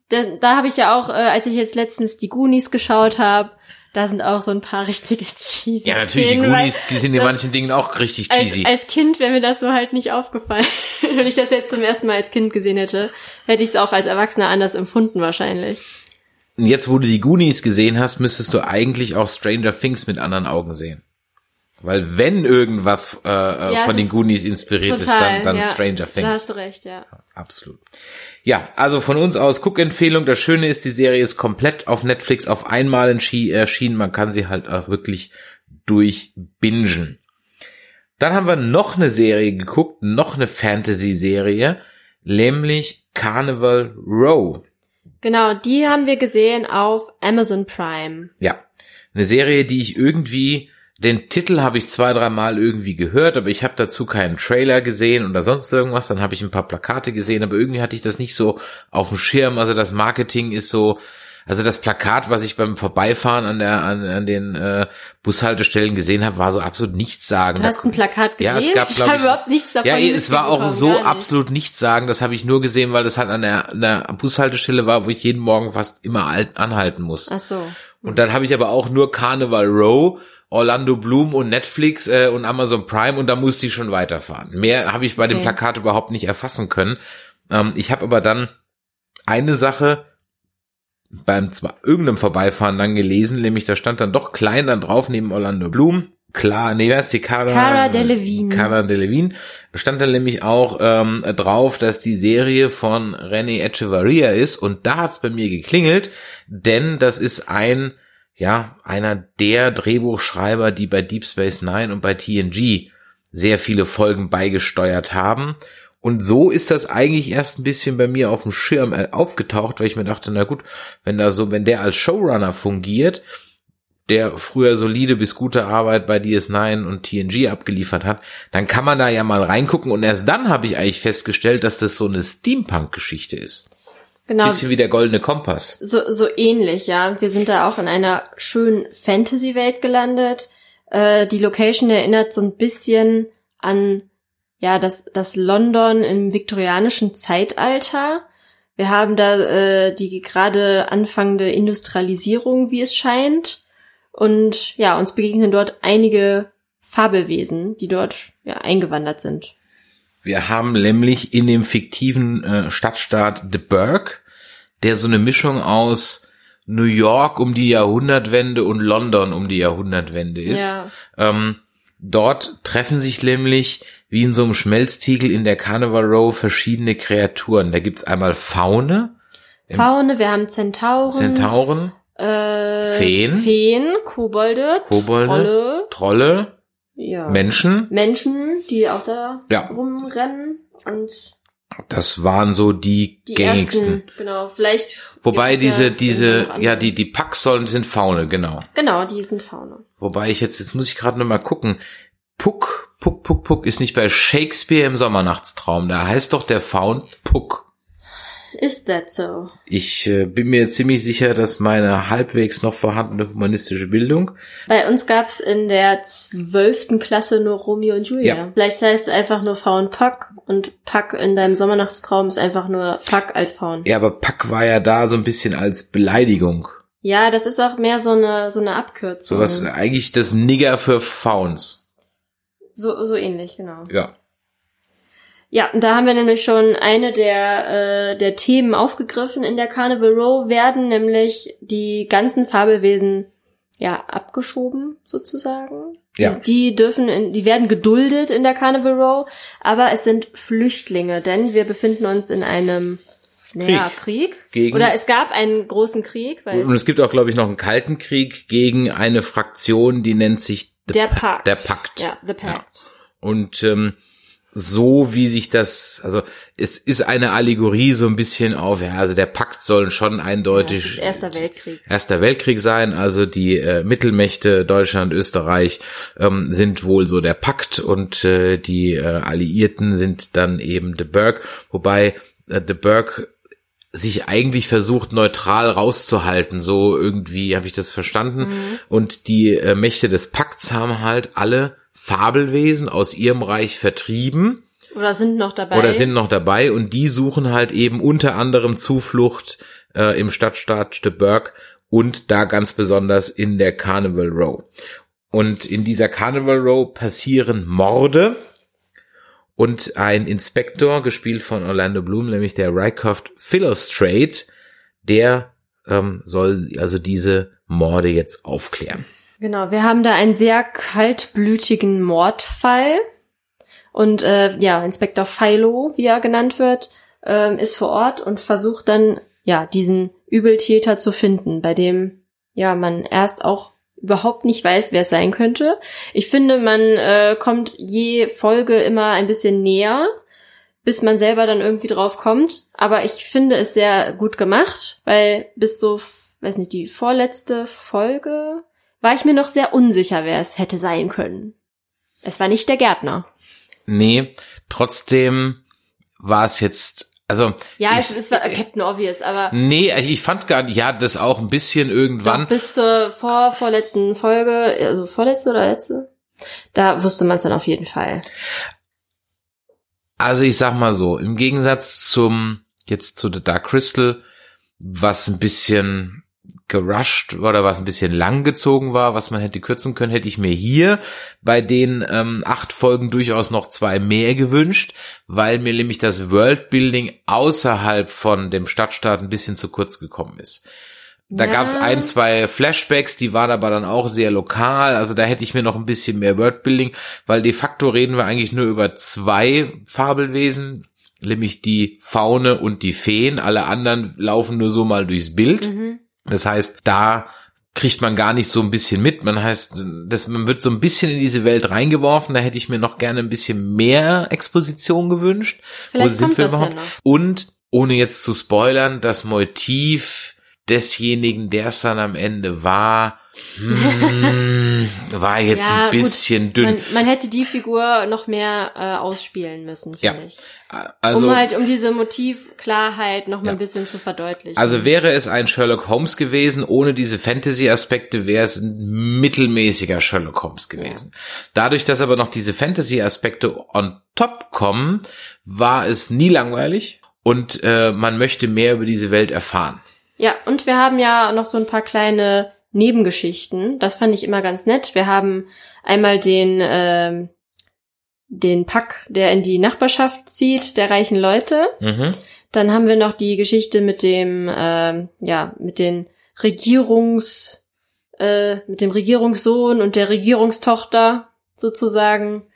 [SPEAKER 4] da, da habe ich ja auch, äh, als ich jetzt letztens die Goonies geschaut habe, da sind auch so ein paar *laughs* richtige cheesy
[SPEAKER 3] Ja, natürlich, Szenen, die Goonies, die sind in manchen Dingen auch richtig cheesy.
[SPEAKER 4] Als, als Kind wäre mir das so halt nicht aufgefallen. *laughs* Wenn ich das jetzt zum ersten Mal als Kind gesehen hätte, hätte ich es auch als Erwachsener anders empfunden wahrscheinlich.
[SPEAKER 3] Jetzt, wo du die Goonies gesehen hast, müsstest du eigentlich auch Stranger Things mit anderen Augen sehen. Weil wenn irgendwas äh, äh ja, von den Goonies inspiriert total, ist, dann, dann
[SPEAKER 4] ja,
[SPEAKER 3] Stranger Things. Da
[SPEAKER 4] hast du recht, ja.
[SPEAKER 3] Absolut. Ja, also von uns aus Guck-Empfehlung. Das Schöne ist, die Serie ist komplett auf Netflix auf einmal erschienen. Man kann sie halt auch wirklich durchbingen. Dann haben wir noch eine Serie geguckt, noch eine Fantasy-Serie, nämlich Carnival Row.
[SPEAKER 4] Genau, die haben wir gesehen auf Amazon Prime.
[SPEAKER 3] Ja, eine Serie, die ich irgendwie, den Titel habe ich zwei, dreimal irgendwie gehört, aber ich habe dazu keinen Trailer gesehen oder sonst irgendwas. Dann habe ich ein paar Plakate gesehen, aber irgendwie hatte ich das nicht so auf dem Schirm. Also das Marketing ist so, also das Plakat, was ich beim Vorbeifahren an der an, an den äh, Bushaltestellen gesehen habe, war so absolut nichts sagen.
[SPEAKER 4] Du hast ein Plakat gesehen?
[SPEAKER 3] Ja, es gab, *laughs*
[SPEAKER 4] ich habe überhaupt nichts davon
[SPEAKER 3] Ja, es war auch so absolut nichts sagen. Das habe ich nur gesehen, weil das halt an der, an der Bushaltestelle war, wo ich jeden Morgen fast immer alt, anhalten muss.
[SPEAKER 4] Ach so.
[SPEAKER 3] Und dann habe ich aber auch nur Carnival Row, Orlando Bloom und Netflix äh, und Amazon Prime und da musste ich schon weiterfahren. Mehr habe ich bei okay. dem Plakat überhaupt nicht erfassen können. Ähm, ich habe aber dann eine Sache beim zwar irgendeinem Vorbeifahren dann gelesen, nämlich da stand dann doch klein dann drauf neben Orlando Bloom. Klar, nee, wer ist die Cara?
[SPEAKER 4] Cara Delevingne.
[SPEAKER 3] Cara Delevingne. Stand dann nämlich auch ähm, drauf, dass die Serie von René Echevarria ist und da hat's bei mir geklingelt, denn das ist ein, ja, einer der Drehbuchschreiber, die bei Deep Space Nine und bei TNG sehr viele Folgen beigesteuert haben Und so ist das eigentlich erst ein bisschen bei mir auf dem Schirm äh, aufgetaucht, weil ich mir dachte, na gut, wenn da so, wenn der als Showrunner fungiert, der früher solide bis gute Arbeit bei DS9 und TNG abgeliefert hat, dann kann man da ja mal reingucken und erst dann habe ich eigentlich festgestellt, dass das so eine Steampunk-Geschichte ist.
[SPEAKER 4] Genau.
[SPEAKER 3] Bisschen wie der goldene Kompass.
[SPEAKER 4] So, so ähnlich, ja. Wir sind da auch in einer schönen Fantasy-Welt gelandet. Äh, die Location erinnert so ein bisschen an ja das, das London im viktorianischen Zeitalter. Wir haben da äh, die gerade anfangende Industrialisierung, wie es scheint. Und ja, uns begegnen dort einige Fabelwesen, die dort ja eingewandert sind.
[SPEAKER 3] Wir haben nämlich in dem fiktiven äh, Stadtstaat The Burg, der so eine Mischung aus New York um die Jahrhundertwende und London um die Jahrhundertwende ist.
[SPEAKER 4] Ja.
[SPEAKER 3] Ähm, dort treffen sich nämlich wie in so einem Schmelztiegel in der Carnival Row verschiedene Kreaturen. Da gibt's einmal Faune,
[SPEAKER 4] Faune, wir haben Zentauren,
[SPEAKER 3] Zentauren,
[SPEAKER 4] äh,
[SPEAKER 3] Feen.
[SPEAKER 4] Feen, Kobolde,
[SPEAKER 3] Kobolde,
[SPEAKER 4] Trolle,
[SPEAKER 3] Trolle,
[SPEAKER 4] ja.
[SPEAKER 3] Menschen.
[SPEAKER 4] Menschen, die auch da
[SPEAKER 3] Ja.
[SPEAKER 4] rumrennen und
[SPEAKER 3] Das waren so die,
[SPEAKER 4] die
[SPEAKER 3] gängigsten.
[SPEAKER 4] ersten, genau, vielleicht.
[SPEAKER 3] Wobei diese,
[SPEAKER 4] ja
[SPEAKER 3] diese, ja, die, die Packsäulen sind Faune, genau.
[SPEAKER 4] Genau, die sind Faune.
[SPEAKER 3] Wobei ich jetzt, jetzt muss ich gerade noch mal gucken. Puck, Puck, Puck, Puck ist nicht bei Shakespeare im Sommernachtstraum. Da heißt doch der Faun Puck.
[SPEAKER 4] Is that so?
[SPEAKER 3] Ich äh, bin mir ziemlich sicher, dass meine halbwegs noch vorhandene humanistische Bildung,
[SPEAKER 4] Bei uns gab's in der zwölften Klasse nur Romeo und Julia.
[SPEAKER 3] Ja.
[SPEAKER 4] Vielleicht heißt es einfach nur Faun Puck und Puck in deinem Sommernachtstraum ist einfach nur Puck als Faun.
[SPEAKER 3] ja, aber Pack war ja da so ein bisschen als Beleidigung.
[SPEAKER 4] Ja, das ist auch mehr so eine, so eine Abkürzung.
[SPEAKER 3] Sowas, eigentlich das Nigger für Fauns.
[SPEAKER 4] So, so ähnlich, genau.
[SPEAKER 3] Ja.
[SPEAKER 4] Ja, da haben wir nämlich schon eine der, äh, der Themen aufgegriffen in der Carnival Row, werden nämlich die ganzen Fabelwesen ja abgeschoben sozusagen.
[SPEAKER 3] Ja.
[SPEAKER 4] Die, die dürfen, in, die werden geduldet in der Carnival Row, aber es sind Flüchtlinge, denn wir befinden uns in einem naja, Krieg.
[SPEAKER 3] Gegen-
[SPEAKER 4] Oder es gab einen großen Krieg, weil
[SPEAKER 3] Und
[SPEAKER 4] es,
[SPEAKER 3] gibt auch, glaube ich, noch einen kalten Krieg gegen eine Fraktion, die nennt sich
[SPEAKER 4] der
[SPEAKER 3] Pa-
[SPEAKER 4] Pakt.
[SPEAKER 3] Der Pakt.
[SPEAKER 4] Ja, The Pact.
[SPEAKER 3] Und ähm, so wie sich das, also es ist eine Allegorie so ein bisschen auf, ja, also der Pakt soll schon
[SPEAKER 4] Ja,
[SPEAKER 3] eindeutig
[SPEAKER 4] ist Erster Weltkrieg.
[SPEAKER 3] Erster Weltkrieg sein, also die äh, Mittelmächte Deutschland, Österreich ähm, sind wohl so der Pakt und äh, die äh, Alliierten sind dann eben de Burg, wobei äh, de Burg sich eigentlich versucht neutral rauszuhalten, so irgendwie habe ich das verstanden
[SPEAKER 4] Mhm.
[SPEAKER 3] und die äh, Mächte des Pakts haben halt alle Fabelwesen aus ihrem Reich vertrieben
[SPEAKER 4] Oder sind noch dabei.
[SPEAKER 3] oder sind noch dabei und die suchen halt eben unter anderem Zuflucht äh, im Stadtstaat Stebberg und da ganz besonders in der Carnival Row. Und in dieser Carnival Row passieren Morde und ein Inspektor, gespielt von Orlando Bloom, nämlich der Rycroft Philostrate, der ähm, soll also diese Morde jetzt aufklären.
[SPEAKER 4] Genau, wir haben da einen sehr kaltblütigen Mordfall. Und äh, ja, Inspektor Philo, wie er genannt wird, ähm, ist vor Ort und versucht dann, ja, diesen Übeltäter zu finden, bei dem, ja, man erst auch überhaupt nicht weiß, wer es sein könnte. Ich finde, man äh, kommt je Folge immer ein bisschen näher, bis man selber dann irgendwie drauf kommt. Aber ich finde es sehr gut gemacht, weil bis so, weiß nicht, die vorletzte Folge war ich mir noch sehr unsicher, wer es hätte sein können. Es war nicht der Gärtner.
[SPEAKER 3] Nee, trotzdem war es jetzt, also
[SPEAKER 4] Ja,
[SPEAKER 3] ich,
[SPEAKER 4] es, war Captain Obvious, aber
[SPEAKER 3] Nee, also ich fand gar nicht, ja, das auch ein bisschen irgendwann.
[SPEAKER 4] doch bis zur vor, vorletzten Folge, also vorletzte oder letzte, da wusste man es dann auf jeden Fall.
[SPEAKER 3] Also ich sag mal so, im Gegensatz zum, jetzt zu The Dark Crystal, was ein bisschen gerusht oder was ein bisschen lang gezogen war, was man hätte kürzen können, hätte ich mir hier bei den ähm, acht Folgen durchaus noch zwei mehr gewünscht, weil mir nämlich das Worldbuilding außerhalb von dem Stadtstaat ein bisschen zu kurz gekommen ist. Da
[SPEAKER 4] Ja.
[SPEAKER 3] gab's ein, zwei Flashbacks, die waren aber dann auch sehr lokal. Also da hätte ich mir noch ein bisschen mehr Wordbuilding, weil de facto reden wir eigentlich nur über zwei Fabelwesen, nämlich die Faune und die Feen. Alle anderen laufen nur so mal durchs Bild.
[SPEAKER 4] Mhm.
[SPEAKER 3] Das heißt, da kriegt man gar nicht so ein bisschen mit. Man heißt, das, man wird so ein bisschen in diese Welt reingeworfen. Da hätte ich mir noch gerne ein bisschen mehr Exposition gewünscht.
[SPEAKER 4] Vielleicht kommt das ja noch.
[SPEAKER 3] Und ohne jetzt zu spoilern, das Motiv desjenigen, der es dann am Ende war, hm, war jetzt
[SPEAKER 4] Ja,
[SPEAKER 3] ein bisschen
[SPEAKER 4] gut,
[SPEAKER 3] dünn.
[SPEAKER 4] Man, man hätte die Figur noch mehr äh, ausspielen müssen, finde
[SPEAKER 3] Ja.
[SPEAKER 4] ich.
[SPEAKER 3] also,
[SPEAKER 4] um halt, um diese Motivklarheit noch mal
[SPEAKER 3] Ja.
[SPEAKER 4] ein bisschen zu verdeutlichen.
[SPEAKER 3] Also wäre es ein Sherlock Holmes gewesen, ohne diese Fantasy-Aspekte, wäre es ein mittelmäßiger Sherlock Holmes gewesen. Dadurch, dass aber noch diese Fantasy-Aspekte on top kommen, war es nie langweilig und äh, man möchte mehr über diese Welt erfahren.
[SPEAKER 4] Ja, und wir haben ja noch so ein paar kleine Nebengeschichten. Das fand ich immer ganz nett. Wir haben einmal den, ähm, den Pack, der in die Nachbarschaft zieht, der reichen Leute.
[SPEAKER 3] Mhm.
[SPEAKER 4] Dann haben wir noch die Geschichte mit dem, ähm, ja, mit den Regierungs, äh, mit dem Regierungssohn und der Regierungstochter sozusagen,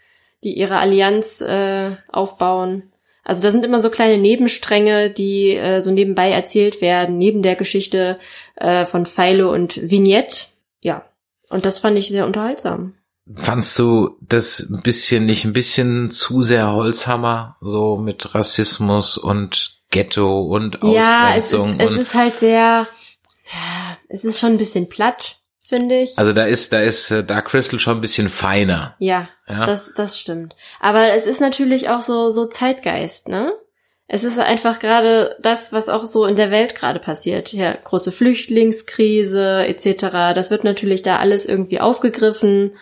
[SPEAKER 4] die ihre Allianz äh, aufbauen. Also da sind immer so kleine Nebenstränge, die äh, so nebenbei erzählt werden, neben der Geschichte äh, von Philo und Vignette. Ja, und das fand ich sehr unterhaltsam.
[SPEAKER 3] Fandst du das ein bisschen nicht ein bisschen zu sehr Holzhammer, so mit Rassismus und Ghetto und
[SPEAKER 4] Ja, es ist,
[SPEAKER 3] Ausgrenzung?
[SPEAKER 4] es ist halt sehr, es ist schon ein bisschen platt, finde ich.
[SPEAKER 3] also da ist, da ist äh, Dark Crystal schon ein bisschen feiner.
[SPEAKER 4] ja,
[SPEAKER 3] Ja?
[SPEAKER 4] Das, das stimmt. Aber es ist natürlich auch so, so Zeitgeist, ne? Es ist einfach gerade das, was auch so in der Welt gerade passiert. Ja, große Flüchtlingskrise etc. Das wird natürlich da alles irgendwie aufgegriffen.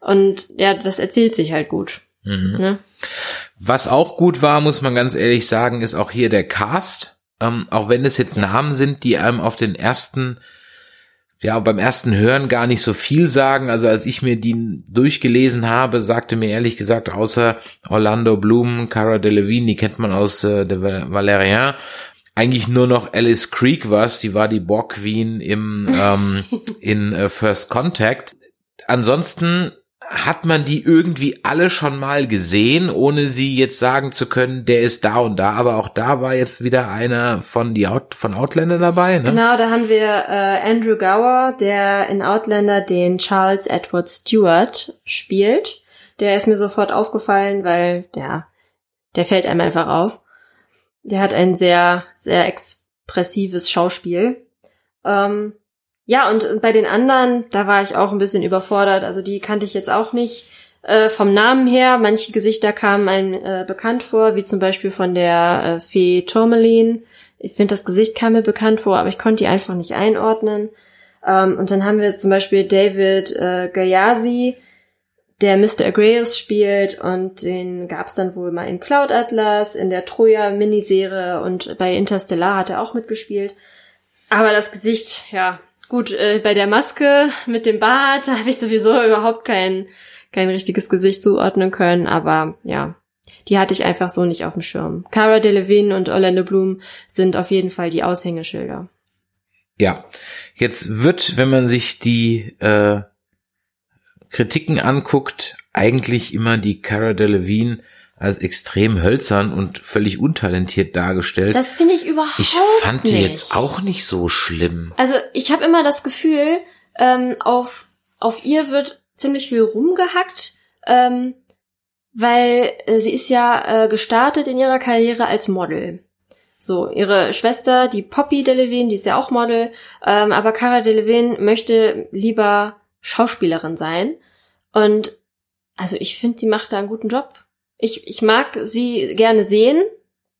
[SPEAKER 4] Und ja, das erzählt sich halt gut.
[SPEAKER 3] Mhm.
[SPEAKER 4] Ne?
[SPEAKER 3] Was auch gut war, muss man ganz ehrlich sagen, ist auch hier der Cast. Ähm, auch wenn es jetzt Namen sind, die einem auf den ersten, ja, beim ersten Hören gar nicht so viel sagen. Also als ich mir die durchgelesen habe, sagte mir ehrlich gesagt, außer Orlando Bloom, Cara Delevingne, die kennt man aus äh, der Val- Valerian, eigentlich nur noch Alice Creek was, die war die Borg Queen im ähm, *laughs* in äh, First Contact. Ansonsten hat man die irgendwie alle schon mal gesehen, ohne sie jetzt sagen zu können, der ist da und da. Aber auch da war jetzt wieder einer von die Out von Outlander dabei. Ne?
[SPEAKER 4] Genau, da haben wir äh, Andrew Gower, der in Outlander den Charles Edward Stewart spielt. Der ist mir sofort aufgefallen, weil der, der fällt einem einfach auf. Der hat ein sehr, sehr expressives Schauspiel. Ähm, ja, und, bei den anderen, da war ich auch ein bisschen überfordert. Also die kannte ich jetzt auch nicht äh, vom Namen her. Manche Gesichter kamen einem äh, bekannt vor, wie zum Beispiel von der äh, Fee Tourmaline. Ich finde, das Gesicht kam mir bekannt vor, aber ich konnte die einfach nicht einordnen. Ähm, und dann haben wir zum Beispiel David äh, Gayasi, der Mr. Agreus spielt und den gab es dann wohl mal in Cloud Atlas, in der Troja-Miniserie und bei Interstellar hat er auch mitgespielt. Aber das Gesicht, ja, gut, äh, bei der Maske mit dem Bart *laughs* habe ich sowieso überhaupt kein, kein richtiges Gesicht zuordnen können, aber ja, die hatte ich einfach so nicht auf dem Schirm. Cara Delevingne und Orlando Bloom sind auf jeden Fall die Aushängeschilder.
[SPEAKER 3] Ja, jetzt wird, wenn man sich die äh, Kritiken anguckt, eigentlich immer die Cara Delevingne als extrem hölzern und völlig untalentiert dargestellt.
[SPEAKER 4] Das finde ich überhaupt
[SPEAKER 3] ich fand die
[SPEAKER 4] nicht.
[SPEAKER 3] jetzt auch nicht so schlimm.
[SPEAKER 4] Also ich habe immer das Gefühl, ähm, auf, auf ihr wird ziemlich viel rumgehackt, ähm, weil äh, sie ist ja äh, gestartet in ihrer Karriere als Model. So, ihre Schwester, die Poppy Delevingne, die ist ja auch Model, ähm, aber Cara Delevingne möchte lieber Schauspielerin sein. Und also ich finde, sie macht da einen guten Job. Ich, ich mag sie gerne sehen.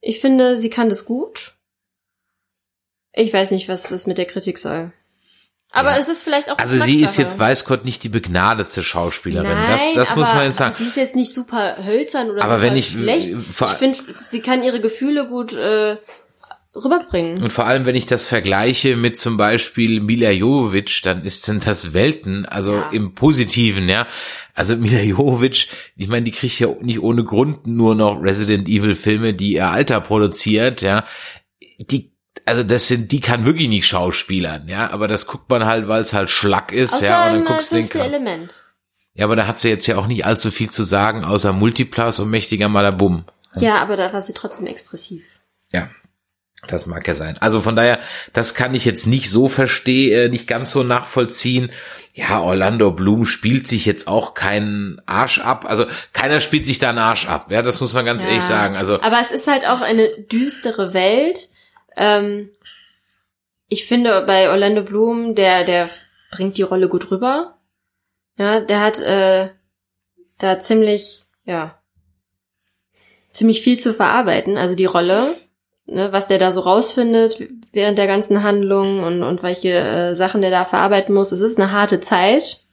[SPEAKER 4] Ich finde, sie kann das gut. Ich weiß nicht, was das mit der Kritik soll. Aber
[SPEAKER 3] Ja.
[SPEAKER 4] es ist vielleicht auch
[SPEAKER 3] Also sie ist jetzt, weiß Gott, nicht die begnadete Schauspielerin.
[SPEAKER 4] Nein,
[SPEAKER 3] das das muss
[SPEAKER 4] aber-
[SPEAKER 3] man jetzt sagen.
[SPEAKER 4] Sie ist jetzt nicht super hölzern oder
[SPEAKER 3] Aber wenn ich-
[SPEAKER 4] schlecht.
[SPEAKER 3] vor-
[SPEAKER 4] Ich finde, sie kann ihre Gefühle gut äh, rüberbringen.
[SPEAKER 3] Und vor allem, wenn ich das vergleiche mit zum Beispiel Mila Jovovich, dann ist sind das Welten, also
[SPEAKER 4] Ja.
[SPEAKER 3] im Positiven, ja. Also Mila Jovovich, ich meine, die kriegt ja nicht ohne Grund nur noch Resident Evil Filme, die ihr Alter produziert, ja. Die, also das sind, die kann wirklich nicht schauspielern, ja. Aber das guckt man halt, weil es halt Schlack ist,
[SPEAKER 4] Außer
[SPEAKER 3] ja. Und dann
[SPEAKER 4] äh,
[SPEAKER 3] guckst du den.
[SPEAKER 4] Element.
[SPEAKER 3] Ja, aber da hat sie jetzt ja auch nicht allzu viel zu sagen, außer Multiplas und mächtiger Malabum.
[SPEAKER 4] Ja, aber da war sie trotzdem expressiv.
[SPEAKER 3] Ja. Das mag ja sein. Also von daher, das kann ich jetzt nicht so verstehen, äh, nicht ganz so nachvollziehen. Ja, Orlando Bloom spielt sich jetzt auch keinen Arsch ab. Also keiner spielt sich da einen Arsch ab. Ja, das muss man ganz
[SPEAKER 4] Ja.
[SPEAKER 3] ehrlich sagen. Also
[SPEAKER 4] Aber es ist halt auch eine düstere Welt. Ähm, ich finde bei Orlando Bloom, der, der bringt die Rolle gut rüber. Ja, der hat äh, da ziemlich, ja, ziemlich viel zu verarbeiten, also die Rolle, ne, was der da so rausfindet während der ganzen Handlung und, und welche äh, Sachen der da verarbeiten muss. Es ist eine harte Zeit,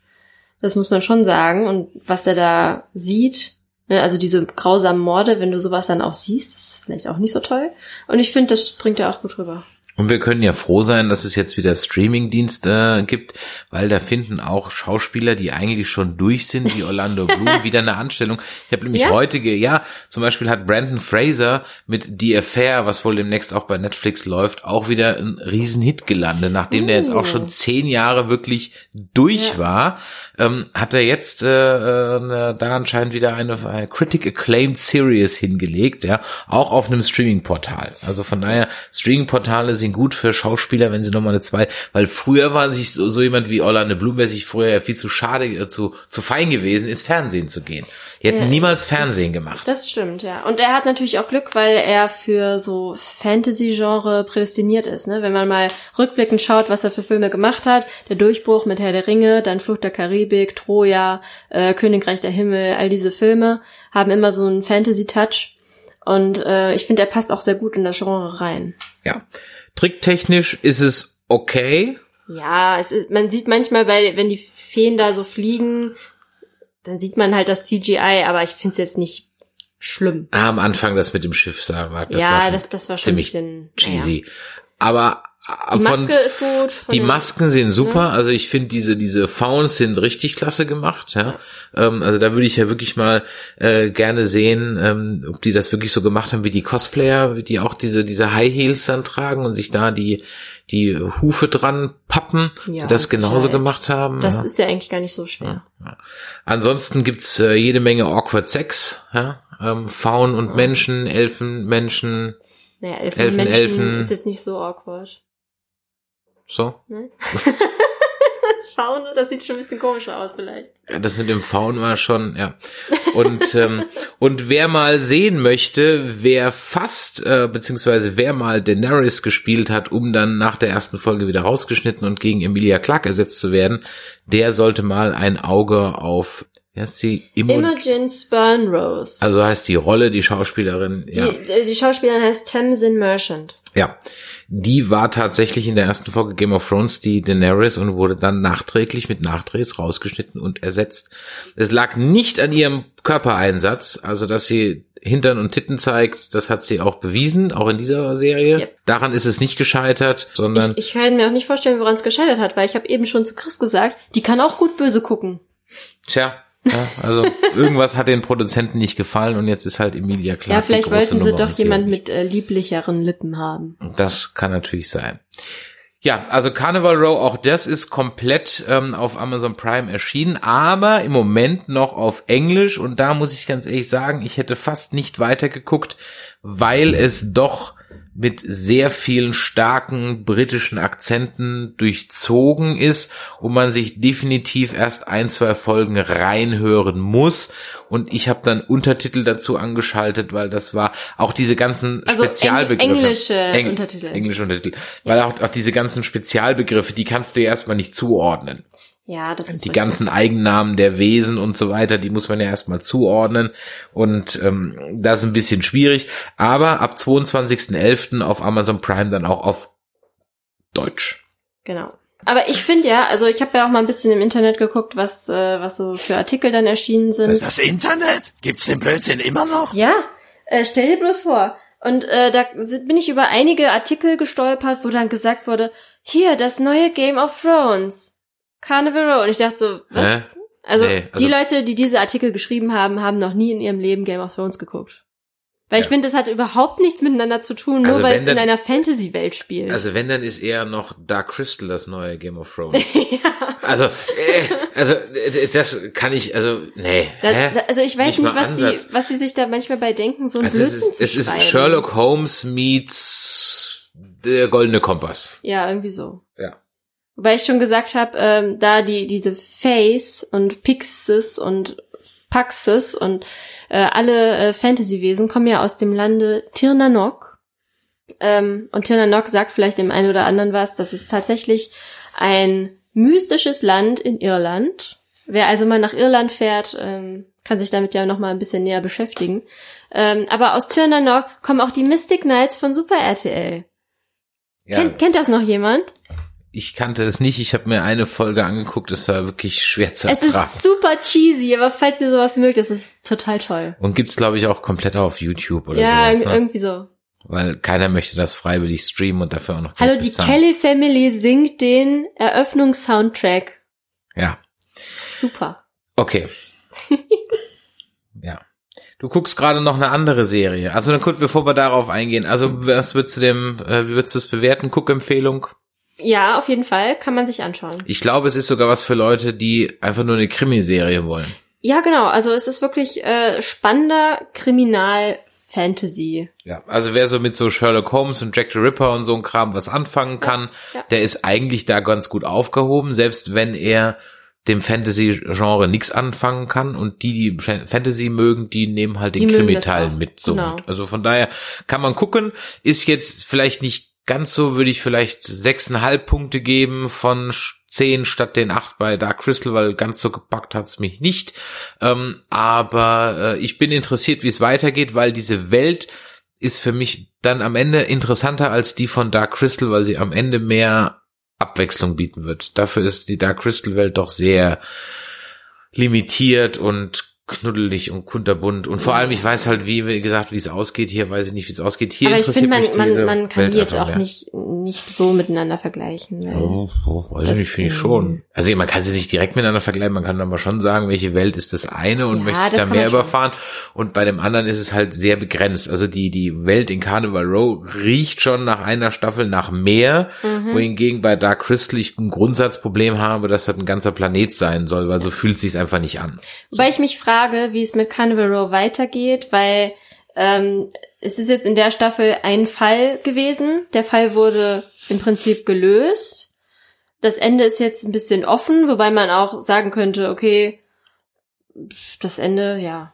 [SPEAKER 4] das muss man schon sagen. Und was der da sieht, ne, also diese grausamen Morde, wenn du sowas dann auch siehst, ist vielleicht auch nicht so toll. Und ich finde, das bringt er auch gut rüber.
[SPEAKER 3] Und wir können ja froh sein, dass es jetzt wieder Streamingdienste äh, gibt, weil da finden auch Schauspieler, die eigentlich schon durch sind, wie Orlando *laughs* Bloom, wieder eine Anstellung. Ich habe nämlich
[SPEAKER 4] Ja?
[SPEAKER 3] heute, ja, zum Beispiel hat Brandon Fraser mit The Affair, was wohl demnächst auch bei Netflix läuft, auch wieder ein Riesenhit gelandet. Nachdem der jetzt auch
[SPEAKER 4] Uh.
[SPEAKER 3] schon zehn Jahre wirklich durch
[SPEAKER 4] Ja.
[SPEAKER 3] war, ähm, hat er jetzt äh, äh, eine- da anscheinend wieder eine, eine Critic Acclaimed Series hingelegt, ja, auch auf einem Streaming-Portal. Also von daher, Streaming-Portale sind gut für Schauspieler, wenn sie nochmal eine zweite, weil früher war sich so, so jemand wie Orlando Bloom, wäre sich früher ja viel zu schade, äh, zu, zu fein gewesen, ins Fernsehen zu gehen. Die hätten
[SPEAKER 4] Ja,
[SPEAKER 3] niemals Fernsehen gemacht.
[SPEAKER 4] Das stimmt, ja. Und er hat natürlich auch Glück, weil er für so Fantasy-Genre prädestiniert ist. Ne? Wenn man mal rückblickend schaut, was er für Filme gemacht hat, der Durchbruch mit Herr der Ringe, dann Flucht der Karibik, Troja, äh, Königreich der Himmel, all diese Filme haben immer so einen Fantasy-Touch. Und äh, ich finde, er passt auch sehr gut in das Genre rein.
[SPEAKER 3] ja. Tricktechnisch ist es okay.
[SPEAKER 4] Ja, es ist, man sieht manchmal, bei, wenn die Feen da so fliegen, dann sieht man halt das CGI, aber ich finde es jetzt nicht schlimm.
[SPEAKER 3] Ah, Am Anfang das mit dem Schiff sah, war, das war
[SPEAKER 4] ja,
[SPEAKER 3] schon
[SPEAKER 4] das, das war schon
[SPEAKER 3] ziemlich
[SPEAKER 4] ein bisschen
[SPEAKER 3] cheesy. Aber
[SPEAKER 4] Die
[SPEAKER 3] von
[SPEAKER 4] Maske ist gut. von
[SPEAKER 3] Die Masken sind super, also ich finde diese diese Fauns sind richtig klasse gemacht, ja. Ähm, also da würde ich ja wirklich mal äh, gerne sehen, ähm, ob die das wirklich so gemacht haben wie die Cosplayer, die auch diese diese High Heels dann tragen und sich da die die Hufe dran pappen,
[SPEAKER 4] Ja,
[SPEAKER 3] die das genauso
[SPEAKER 4] Sicherheit.
[SPEAKER 3] gemacht haben.
[SPEAKER 4] Das
[SPEAKER 3] ja.
[SPEAKER 4] ist ja eigentlich gar nicht so schwer.
[SPEAKER 3] Ansonsten gibt's äh, jede Menge awkward Sex, ja. Ähm, Faun und Menschen, Elfen, Menschen,
[SPEAKER 4] Naja, Elfen,
[SPEAKER 3] Elfen,
[SPEAKER 4] Menschen
[SPEAKER 3] Elfen.
[SPEAKER 4] ist jetzt nicht so awkward.
[SPEAKER 3] So.
[SPEAKER 4] Ne? *laughs* Faun, das sieht schon ein bisschen komischer aus vielleicht.
[SPEAKER 3] Ja, das mit dem Faun war schon, ja. Und, *laughs* ähm, und wer mal sehen möchte, wer fast, äh, beziehungsweise wer mal Daenerys gespielt hat, um dann nach der ersten Folge wieder rausgeschnitten und gegen Emilia Clarke ersetzt zu werden, der sollte mal ein Auge auf, wie heißt sie? Imo
[SPEAKER 4] Imogen Spurnrose.
[SPEAKER 3] also heißt die Rolle, die Schauspielerin, ja.
[SPEAKER 4] die, die Schauspielerin heißt Tamsin Merchant.
[SPEAKER 3] Ja, die war tatsächlich in der ersten Folge Game of Thrones die Daenerys und wurde dann nachträglich mit Nachdrehs rausgeschnitten und ersetzt. Es lag nicht an ihrem Körpereinsatz, also dass sie Hintern und Titten zeigt, das hat sie auch bewiesen, auch in dieser Serie.
[SPEAKER 4] Yep.
[SPEAKER 3] Daran ist es nicht gescheitert, sondern
[SPEAKER 4] Ich, ich kann mir auch nicht vorstellen, woran es gescheitert hat, weil ich habe eben schon zu Chris gesagt, die kann auch gut böse gucken.
[SPEAKER 3] tja, ja, also irgendwas hat den Produzenten nicht gefallen und jetzt ist halt Emilia Clarke
[SPEAKER 4] ja, vielleicht wollten sie
[SPEAKER 3] Nummer
[SPEAKER 4] doch jemand mit äh, lieblicheren Lippen haben.
[SPEAKER 3] Das kann natürlich sein. Ja, also Carnival Row, auch das ist komplett ähm, auf Amazon Prime erschienen, aber im Moment noch auf Englisch und da muss ich ganz ehrlich sagen, ich hätte fast nicht weitergeguckt, weil es doch mit sehr vielen starken britischen Akzenten durchzogen ist und man sich definitiv erst ein, zwei Folgen reinhören muss. Und ich habe dann Untertitel dazu angeschaltet, weil das war auch diese ganzen
[SPEAKER 4] Also
[SPEAKER 3] Spezialbegriffe.
[SPEAKER 4] Eng- englische Untertitel.
[SPEAKER 3] Englische Untertitel. Weil auch, auch diese ganzen Spezialbegriffe, die kannst du ja erstmal nicht zuordnen.
[SPEAKER 4] Ja, das ist
[SPEAKER 3] Die
[SPEAKER 4] richtig.
[SPEAKER 3] ganzen Eigennamen der Wesen und so weiter, die muss man ja erstmal zuordnen. Und ähm, das ist ein bisschen schwierig. Aber ab 22.11. auf Amazon Prime dann auch auf Deutsch.
[SPEAKER 4] Genau. Aber ich finde ja, also ich habe ja auch mal ein bisschen im Internet geguckt, was äh, was so für Artikel dann erschienen sind.
[SPEAKER 5] Das Internet? Gibt's den Blödsinn immer noch?
[SPEAKER 4] Ja, äh, stell dir bloß vor. Und äh, da bin ich über einige Artikel gestolpert, wo dann gesagt wurde, hier, das neue Game of Thrones. Carnival Row. Und ich dachte so, was?
[SPEAKER 3] Hä?
[SPEAKER 4] Also,
[SPEAKER 3] Nee, also-
[SPEAKER 4] die Leute, die diese Artikel geschrieben haben, haben noch nie in ihrem Leben Game of Thrones geguckt. Weil ich
[SPEAKER 3] Ja.
[SPEAKER 4] finde, das hat überhaupt nichts miteinander zu tun, nur
[SPEAKER 3] Also
[SPEAKER 4] weil es in einer Fantasy-Welt spielt.
[SPEAKER 3] Also wenn, dann ist eher noch Dark Crystal das neue Game of Thrones. *laughs* Also, äh, also äh, das kann ich, also, nee.
[SPEAKER 4] Da,
[SPEAKER 3] hä?
[SPEAKER 4] da, also ich weiß
[SPEAKER 3] Nicht
[SPEAKER 4] nicht, was
[SPEAKER 3] Ansatz.
[SPEAKER 4] die, was die sich da manchmal bei denken, so ein
[SPEAKER 3] Also es
[SPEAKER 4] Blödsinn
[SPEAKER 3] ist,
[SPEAKER 4] zu
[SPEAKER 3] es ist
[SPEAKER 4] schreiben.
[SPEAKER 3] Sherlock Holmes meets der goldene Kompass.
[SPEAKER 4] Ja, irgendwie so.
[SPEAKER 3] Ja.
[SPEAKER 4] Wobei ich schon gesagt habe, ähm, da die diese Face und Pixis und Paxis und äh, alle äh, Fantasy-Wesen kommen ja aus dem Lande Tirnanok. Ähm, und Tirnanok sagt vielleicht dem einen oder anderen was. Das ist tatsächlich ein mystisches Land in Irland. Wer also mal nach Irland fährt, ähm, kann sich damit ja noch mal ein bisschen näher beschäftigen. Ähm, aber aus Tirnanok kommen auch die Mystic Knights von Super RTL.
[SPEAKER 3] Ja,
[SPEAKER 4] Kennt, kennt das noch jemand?
[SPEAKER 3] Ich kannte es nicht. Ich habe mir eine Folge angeguckt. Es war wirklich schwer zu
[SPEAKER 4] Es
[SPEAKER 3] ertragen.
[SPEAKER 4] ist super cheesy, aber falls ihr sowas mögt, das ist total toll.
[SPEAKER 3] Und gibt's glaube ich auch komplett auf YouTube oder
[SPEAKER 4] ja,
[SPEAKER 3] sowas. Ne?
[SPEAKER 4] irgendwie so.
[SPEAKER 3] Weil keiner möchte das freiwillig streamen und dafür auch noch Geld
[SPEAKER 4] Hallo, die
[SPEAKER 3] bezahlen.
[SPEAKER 4] Kelly Family singt den Eröffnungssoundtrack.
[SPEAKER 3] Ja,
[SPEAKER 4] Super.
[SPEAKER 3] okay. *laughs* ja. Du guckst gerade noch eine andere Serie. Also dann kurz, bevor wir darauf eingehen. Also was würdest du dem, äh, wie würdest du es bewerten? Guckempfehlung?
[SPEAKER 4] Ja, auf jeden Fall. Kann man sich anschauen.
[SPEAKER 3] Ich glaube, es ist sogar was für Leute, die einfach nur eine Krimiserie wollen.
[SPEAKER 4] Ja, genau. Also es ist wirklich äh, spannender Kriminal-Fantasy.
[SPEAKER 3] Ja, also wer so mit so Sherlock Holmes und Jack the Ripper und so ein Kram was anfangen kann,
[SPEAKER 4] ja.
[SPEAKER 3] der ist eigentlich da ganz gut aufgehoben, selbst wenn er dem Fantasy-Genre nichts anfangen kann und die, die Fantasy mögen, die nehmen halt den Krimi-Teil mit. So
[SPEAKER 4] Genau.
[SPEAKER 3] mit. Also von daher kann man gucken, ist jetzt vielleicht nicht ganz so, würde ich vielleicht sechseinhalb Punkte geben von zehn statt den acht bei Dark Crystal, weil ganz so gepackt hat's mich nicht. Ähm, aber äh, ich bin interessiert, wie es weitergeht, weil diese Welt ist für mich dann am Ende interessanter als die von Dark Crystal, weil sie am Ende mehr Abwechslung bieten wird. Dafür ist die Dark Crystal Welt doch sehr limitiert und knuddelig und kunterbunt und vor allem ich weiß halt wie wie gesagt wie es ausgeht hier weiß ich nicht wie es ausgeht hier
[SPEAKER 4] Aber ich
[SPEAKER 3] interessiert
[SPEAKER 4] finde,
[SPEAKER 3] mich
[SPEAKER 4] man,
[SPEAKER 3] diese
[SPEAKER 4] man, man kann
[SPEAKER 3] Welt
[SPEAKER 4] die jetzt auch
[SPEAKER 3] mehr.
[SPEAKER 4] nicht, nicht so miteinander vergleichen. Weil
[SPEAKER 3] Oh, oh, weiß ich nicht, finde ich schon. Also man kann sie nicht direkt miteinander vergleichen, man kann aber schon sagen, welche Welt ist das eine und
[SPEAKER 4] Ja,
[SPEAKER 3] möchte ich da mehr
[SPEAKER 4] schon.
[SPEAKER 3] überfahren. Und bei dem anderen ist es halt sehr begrenzt. Also die, die Welt in Carnival Row riecht schon nach einer Staffel nach mehr,
[SPEAKER 4] Mhm.
[SPEAKER 3] wohingegen bei Dark Crystal ich ein Grundsatzproblem habe, dass das ein ganzer Planet sein soll, weil so fühlt es sich einfach nicht an.
[SPEAKER 4] Wobei ich mich frage, wie es mit Carnival Row weitergeht, weil ähm, es ist jetzt in der Staffel ein Fall gewesen. Der Fall wurde im Prinzip gelöst. Das Ende ist jetzt ein bisschen offen, wobei man auch sagen könnte, okay, das Ende, ja.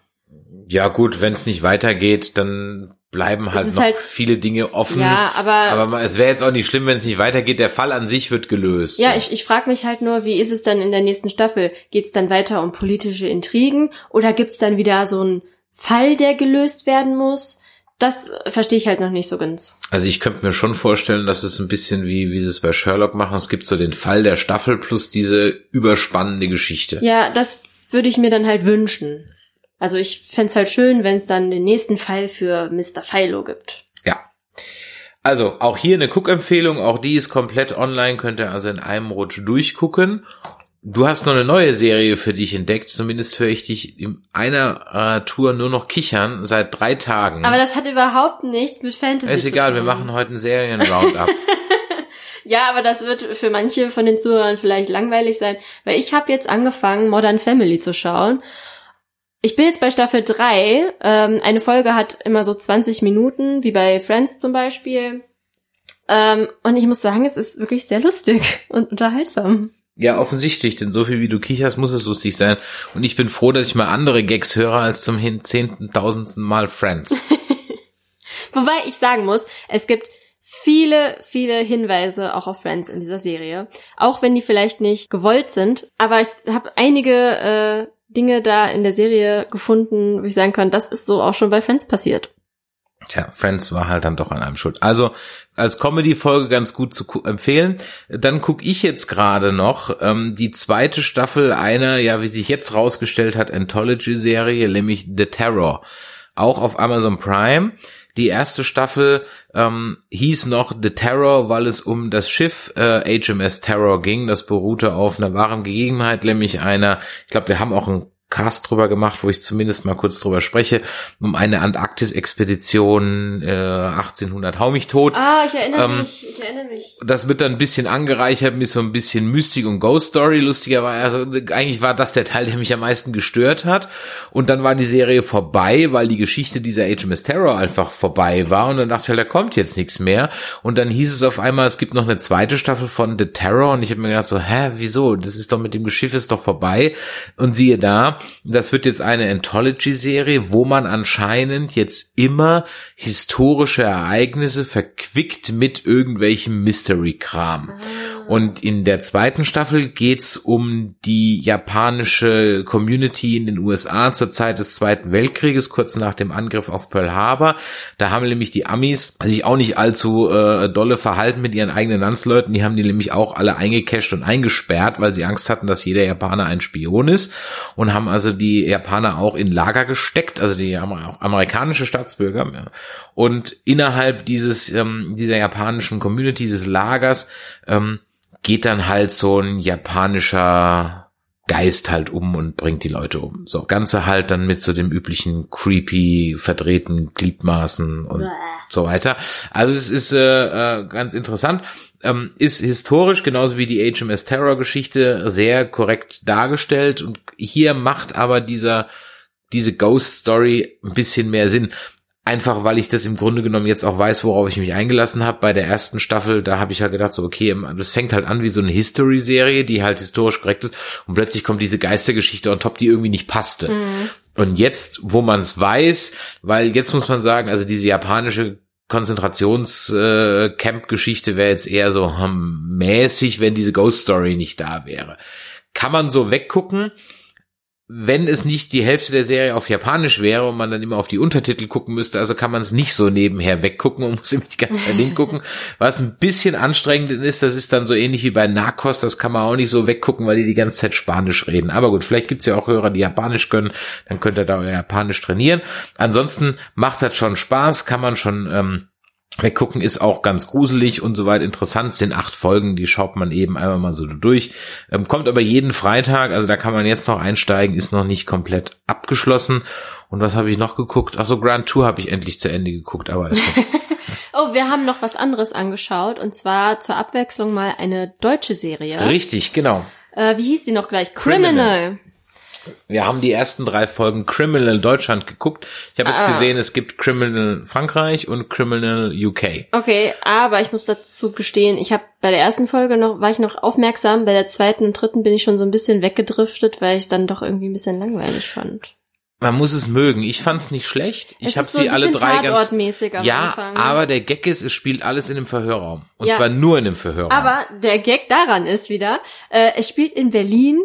[SPEAKER 3] Ja gut, wenn es nicht weitergeht, dann bleiben halt noch
[SPEAKER 4] halt-
[SPEAKER 3] viele Dinge offen.
[SPEAKER 4] Ja, aber,
[SPEAKER 3] aber es wäre jetzt auch nicht schlimm, wenn es nicht weitergeht. Der Fall an sich wird gelöst.
[SPEAKER 4] ja,
[SPEAKER 3] So.
[SPEAKER 4] ich, ich frage mich halt nur, wie ist es dann in der nächsten Staffel? Geht es dann weiter um politische Intrigen oder gibt's dann wieder so einen Fall, der gelöst werden muss? Das verstehe ich halt noch nicht so ganz.
[SPEAKER 3] Also ich könnte mir schon vorstellen, dass es ein bisschen wie, wie sie es bei Sherlock machen. Es gibt so den Fall der Staffel plus diese überspannende Geschichte.
[SPEAKER 4] Ja, das würde ich mir dann halt wünschen. Also ich fänd's halt schön, wenn es dann den nächsten Fall für Mr. Philo gibt.
[SPEAKER 3] Ja. Also auch hier eine Cook-Empfehlung. Auch die ist komplett online. Könnt ihr also in einem Rutsch durchgucken. Du hast noch eine neue Serie für dich entdeckt. Zumindest höre ich dich in einer äh, Tour nur noch kichern seit drei Tagen.
[SPEAKER 4] Aber das hat überhaupt nichts mit Fantasy
[SPEAKER 3] ist
[SPEAKER 4] zu
[SPEAKER 3] egal,
[SPEAKER 4] tun.
[SPEAKER 3] wir machen heute einen Serien-Roundup. *laughs*
[SPEAKER 4] Ja, aber das wird für manche von den Zuhörern vielleicht langweilig sein, weil ich habe jetzt angefangen, Modern Family zu schauen. Ich bin jetzt bei Staffel 3. Ähm, eine Folge hat immer so 20 Minuten, wie bei Friends zum Beispiel. Ähm, und ich muss sagen, es ist wirklich sehr lustig und unterhaltsam.
[SPEAKER 3] Ja, offensichtlich, denn so viel wie du kicherst, muss es lustig sein. Und ich bin froh, dass ich mal andere Gags höre als zum zehnten, tausendsten Mal Friends. *laughs*
[SPEAKER 4] Wobei ich sagen muss, es gibt viele, viele Hinweise auch auf Friends in dieser Serie. Auch wenn die vielleicht nicht gewollt sind. Aber ich habe einige äh, Dinge da in der Serie gefunden, wo ich sagen kann, das ist so auch schon bei Friends passiert.
[SPEAKER 3] Tja, Friends war halt dann doch an einem schuld. Also als Comedy-Folge ganz gut zu empfehlen. Dann gucke ich jetzt gerade noch ähm, die zweite Staffel einer, ja, wie sich jetzt rausgestellt hat, Anthology-Serie, nämlich The Terror. Auch auf Amazon Prime. Die erste Staffel ähm, hieß noch The Terror, weil es um das Schiff äh, HMS Terror ging. Das beruhte auf einer wahren Gegebenheit, nämlich einer, ich glaube, wir haben auch einen Cast drüber gemacht, wo ich zumindest mal kurz drüber spreche, um eine Antarktis-Expedition äh, 1800 Hau mich tot.
[SPEAKER 4] Ah, ich erinnere
[SPEAKER 3] Ähm,
[SPEAKER 4] mich, ich erinnere mich.
[SPEAKER 3] Das wird dann ein bisschen angereichert mit so ein bisschen Mystik und Ghost Story, lustigerweise. Also eigentlich war das der Teil, der mich am meisten gestört hat. Und dann war die Serie vorbei, weil die Geschichte dieser HMS Terror einfach vorbei war. Und dann dachte ich, halt, da kommt jetzt nichts mehr. Und dann hieß es auf einmal, es gibt noch eine zweite Staffel von The Terror. Und ich habe mir gedacht so, hä, wieso? Das ist doch mit dem Schiff ist doch vorbei. Und siehe da, das wird jetzt eine Anthology-Serie, wo man anscheinend jetzt immer historische Ereignisse verquickt mit irgendwelchem Mystery-Kram. Und in der zweiten Staffel geht's um die japanische Community in den USA zur Zeit des Zweiten Weltkrieges, kurz nach dem Angriff auf Pearl Harbor. Da haben nämlich die Amis sich auch nicht allzu äh, dolle verhalten mit ihren eigenen Landsleuten. Die haben die nämlich auch alle eingecasht und eingesperrt, weil sie Angst hatten, dass jeder Japaner ein Spion ist und haben also die Japaner auch in Lager gesteckt, also die haben auch amerikanische Staatsbürger. Ja. Und innerhalb dieses ähm, dieser japanischen Community, dieses Lagers, ähm, geht dann halt so ein japanischer Geist halt um und bringt die Leute um. So, Ganze halt dann mit so dem üblichen creepy verdrehten Gliedmaßen und so weiter. Also es ist äh, äh, ganz interessant. Ähm, ist historisch, genauso wie die HMS Terror Geschichte, sehr korrekt dargestellt und hier macht aber dieser diese Ghost Story ein bisschen mehr Sinn. Einfach weil ich das im Grunde genommen jetzt auch weiß, worauf ich mich eingelassen habe. Bei der ersten Staffel, da habe ich halt gedacht, so, okay, das fängt halt an wie so eine History-Serie, die halt historisch korrekt ist. Und plötzlich kommt diese Geistergeschichte on top, die irgendwie nicht passte. Und jetzt, wo man es weiß, weil jetzt muss man sagen, also diese japanische Konzentrations-Camp-Geschichte wäre jetzt eher so hm, mäßig, wenn diese Ghost Story nicht da wäre. Kann man so weggucken, wenn es nicht die Hälfte der Serie auf Japanisch wäre und man dann immer auf die Untertitel gucken müsste, also kann man es nicht so nebenher weggucken und *laughs* muss immer die ganze Zeit hingucken. Was ein bisschen anstrengend ist, das ist dann so ähnlich wie bei Narcos, das kann man auch nicht so weggucken, weil die die ganze Zeit Spanisch reden. Aber gut, vielleicht gibt's ja auch Hörer, die Japanisch können, dann könnt ihr da euer Japanisch trainieren. Ansonsten macht das schon Spaß, kann man schon ähm, weggucken, ist auch ganz gruselig und soweit interessant, sind acht Folgen, die schaut man eben einmal mal so durch. Ähm, kommt aber jeden Freitag, also da kann man jetzt noch einsteigen, ist noch nicht komplett abgeschlossen. Und was habe ich noch geguckt? Ach so, Grand Tour habe ich endlich zu Ende geguckt, aber *laughs*
[SPEAKER 4] Oh, wir haben noch was anderes angeschaut und zwar zur Abwechslung mal eine deutsche Serie.
[SPEAKER 3] richtig, genau.
[SPEAKER 4] Äh, wie hieß die noch gleich?
[SPEAKER 3] Criminal.
[SPEAKER 4] Criminal.
[SPEAKER 3] Wir haben die ersten drei Folgen Criminal Deutschland geguckt. Ich habe jetzt
[SPEAKER 4] Ah.
[SPEAKER 3] gesehen, es gibt Criminal Frankreich und Criminal UK.
[SPEAKER 4] Okay, aber ich muss dazu gestehen, ich habe bei der ersten Folge noch war ich noch aufmerksam, bei der zweiten und dritten bin ich schon so ein bisschen weggedriftet, weil ich es dann doch irgendwie ein bisschen langweilig fand.
[SPEAKER 3] Man muss es mögen. Ich fand's nicht schlecht. Ich habe
[SPEAKER 4] so
[SPEAKER 3] sie alle drei ganz Ja,
[SPEAKER 4] Anfang.
[SPEAKER 3] aber der Gag ist, es spielt alles in dem Verhörraum und
[SPEAKER 4] Ja.
[SPEAKER 3] zwar nur in dem Verhörraum.
[SPEAKER 4] Aber der Gag daran ist wieder, äh, es spielt in Berlin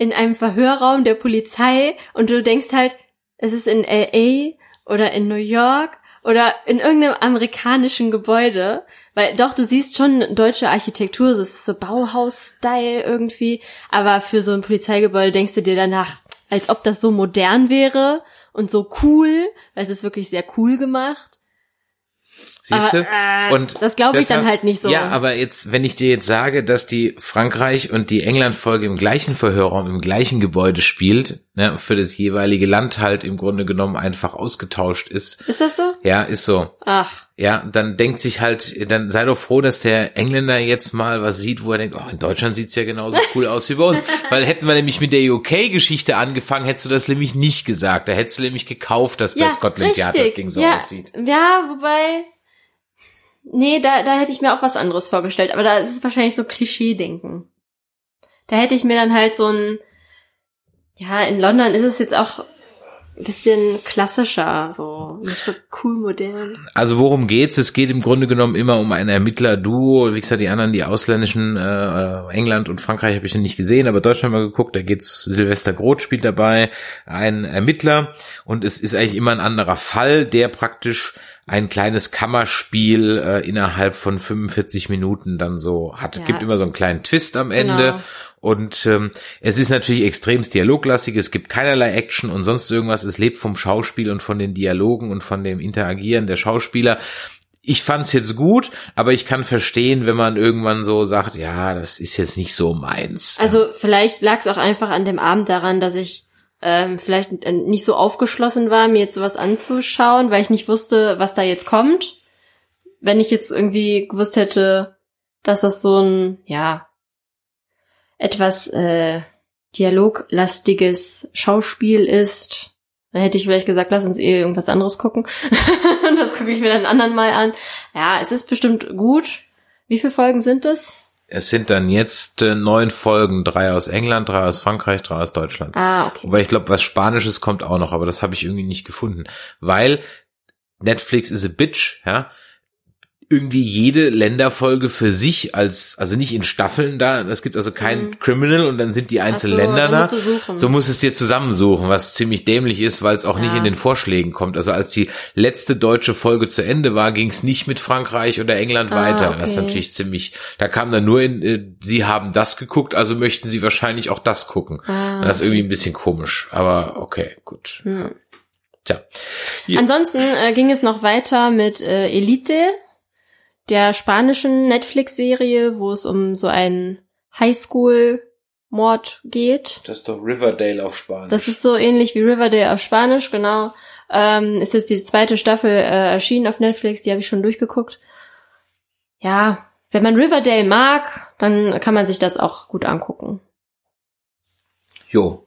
[SPEAKER 4] in einem Verhörraum der Polizei und du denkst halt, es ist in LA oder in New York oder in irgendeinem amerikanischen Gebäude, weil doch du siehst schon deutsche Architektur, es ist so Bauhaus-Style irgendwie, aber für so ein Polizeigebäude denkst du dir danach, als ob das so modern wäre und so cool, weil es ist wirklich sehr cool gemacht.
[SPEAKER 3] Siehst du?
[SPEAKER 4] Äh,
[SPEAKER 3] Und
[SPEAKER 4] das glaube ich dann halt nicht so.
[SPEAKER 3] Ja, aber jetzt, wenn ich dir jetzt sage, dass die Frankreich und die England-Folge im gleichen Verhörraum, im gleichen Gebäude spielt, ne, für das jeweilige Land halt im Grunde genommen einfach ausgetauscht ist.
[SPEAKER 4] Ist das so?
[SPEAKER 3] Ja, ist so.
[SPEAKER 4] Ach.
[SPEAKER 3] Ja, dann denkt sich halt, dann sei doch froh, dass der Engländer jetzt mal was sieht, wo er denkt, oh, in Deutschland sieht's ja genauso *laughs* cool aus wie bei uns. Weil hätten wir nämlich mit der UK-Geschichte angefangen, hättest du das nämlich nicht gesagt. Da hättest du nämlich gekauft, dass bei Scotland Yard das Ding so
[SPEAKER 4] ja,
[SPEAKER 3] aussieht.
[SPEAKER 4] Ja, wobei. Nee, da, da hätte ich mir auch was anderes vorgestellt, aber da ist es wahrscheinlich so Klischee-Denken. Da hätte ich mir dann halt so ein. Ja, in London ist es jetzt auch ein bisschen klassischer, so nicht so cool modern.
[SPEAKER 3] Also worum geht's? Es geht im Grunde genommen immer um ein Ermittler-Duo. Wie gesagt, die anderen, die ausländischen, äh, England und Frankreich habe ich noch nicht gesehen, aber Deutschland mal geguckt. Da geht's, Silvester Groth spielt dabei, ein Ermittler und es ist eigentlich immer ein anderer Fall, der praktisch ein kleines Kammerspiel äh, innerhalb von 45 Minuten dann so hat.
[SPEAKER 4] Ja.
[SPEAKER 3] Gibt immer so einen kleinen Twist am Ende.
[SPEAKER 4] Genau.
[SPEAKER 3] Und ähm, es ist natürlich extremst dialoglastig, es gibt keinerlei Action und sonst irgendwas. Es lebt vom Schauspiel und von den Dialogen und von dem Interagieren der Schauspieler. Ich fand's jetzt gut, aber ich kann verstehen, wenn man irgendwann so sagt, ja, das ist jetzt nicht so meins.
[SPEAKER 4] Also vielleicht lag es auch einfach an dem Abend daran, dass ich ähm, vielleicht äh, nicht so aufgeschlossen war, mir jetzt sowas anzuschauen, weil ich nicht wusste, was da jetzt kommt. Wenn ich jetzt irgendwie gewusst hätte, dass das so ein, ja, etwas äh, dialoglastiges Schauspiel ist, dann hätte ich vielleicht gesagt, lass uns eh irgendwas anderes gucken. *laughs* das gucke ich mir dann anderen mal an. Ja, es ist bestimmt gut. Wie viele Folgen sind es?
[SPEAKER 3] Es sind dann jetzt äh, neun Folgen, drei aus England, drei aus Frankreich, drei aus Deutschland.
[SPEAKER 4] Ah, okay.
[SPEAKER 3] Wobei ich glaube, was Spanisches kommt auch noch, aber das habe ich irgendwie nicht gefunden. Weil Netflix is a bitch, ja irgendwie jede Länderfolge für sich als, also nicht in Staffeln da. Es gibt also kein mhm. Criminal und dann sind die einzelnen so, Länder da. So musst es dir zusammensuchen, was ziemlich dämlich ist, weil es auch ja. nicht in den Vorschlägen kommt. Also als die letzte deutsche Folge zu Ende war, ging es nicht mit Frankreich oder England ah, weiter. Okay. Das ist natürlich ziemlich, da kam dann nur in, äh, sie haben das geguckt, also möchten sie wahrscheinlich auch das gucken. Ah, das ist irgendwie ein bisschen komisch, aber okay, gut. Hm.
[SPEAKER 4] Tja. Hier. Ansonsten äh, ging es noch weiter mit äh, Elite der spanischen Netflix-Serie, wo es um so einen Highschool-Mord geht.
[SPEAKER 3] Das ist doch Riverdale auf Spanisch.
[SPEAKER 4] Das ist so ähnlich wie Riverdale auf Spanisch, genau. Ähm, ist jetzt die zweite Staffel äh, erschienen auf Netflix, die habe ich schon durchgeguckt. Ja, wenn man Riverdale mag, dann kann man sich das auch gut angucken.
[SPEAKER 3] Jo.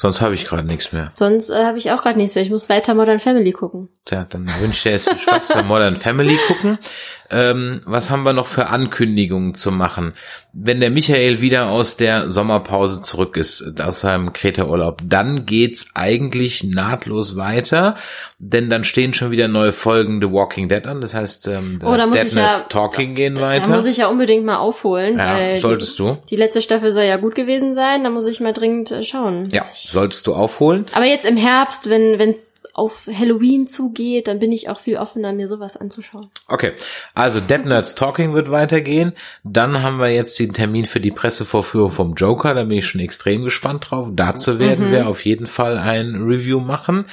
[SPEAKER 3] Sonst habe ich gerade nichts mehr.
[SPEAKER 4] Sonst äh, habe ich auch gerade nichts mehr. Ich muss weiter Modern Family gucken.
[SPEAKER 3] Tja, dann wünsche ich dir jetzt viel Spaß beim Modern Family gucken. Ähm, was haben wir noch für Ankündigungen zu machen? Wenn der Michael wieder aus der Sommerpause zurück ist, aus seinem Kreta-Urlaub, dann geht's eigentlich nahtlos weiter, denn dann stehen schon wieder neue Folgen The Walking Dead an. Das heißt, ähm,
[SPEAKER 4] oh, da Dead ja,
[SPEAKER 3] Talking gehen
[SPEAKER 4] da,
[SPEAKER 3] weiter.
[SPEAKER 4] Da muss ich ja unbedingt mal aufholen.
[SPEAKER 3] Ja, solltest
[SPEAKER 4] die,
[SPEAKER 3] du.
[SPEAKER 4] Die letzte Staffel soll ja gut gewesen sein. Da muss ich mal dringend äh, schauen.
[SPEAKER 3] Ja, solltest du aufholen.
[SPEAKER 4] Aber jetzt im Herbst, wenn wenn's auf Halloween zugeht, dann bin ich auch viel offener, mir sowas anzuschauen.
[SPEAKER 3] Okay, also Dead Nerds Talking wird weitergehen. Dann haben wir jetzt den Termin für die Pressevorführung vom Joker. Da bin ich schon extrem gespannt drauf. Dazu werden mhm. wir auf jeden Fall ein Review machen.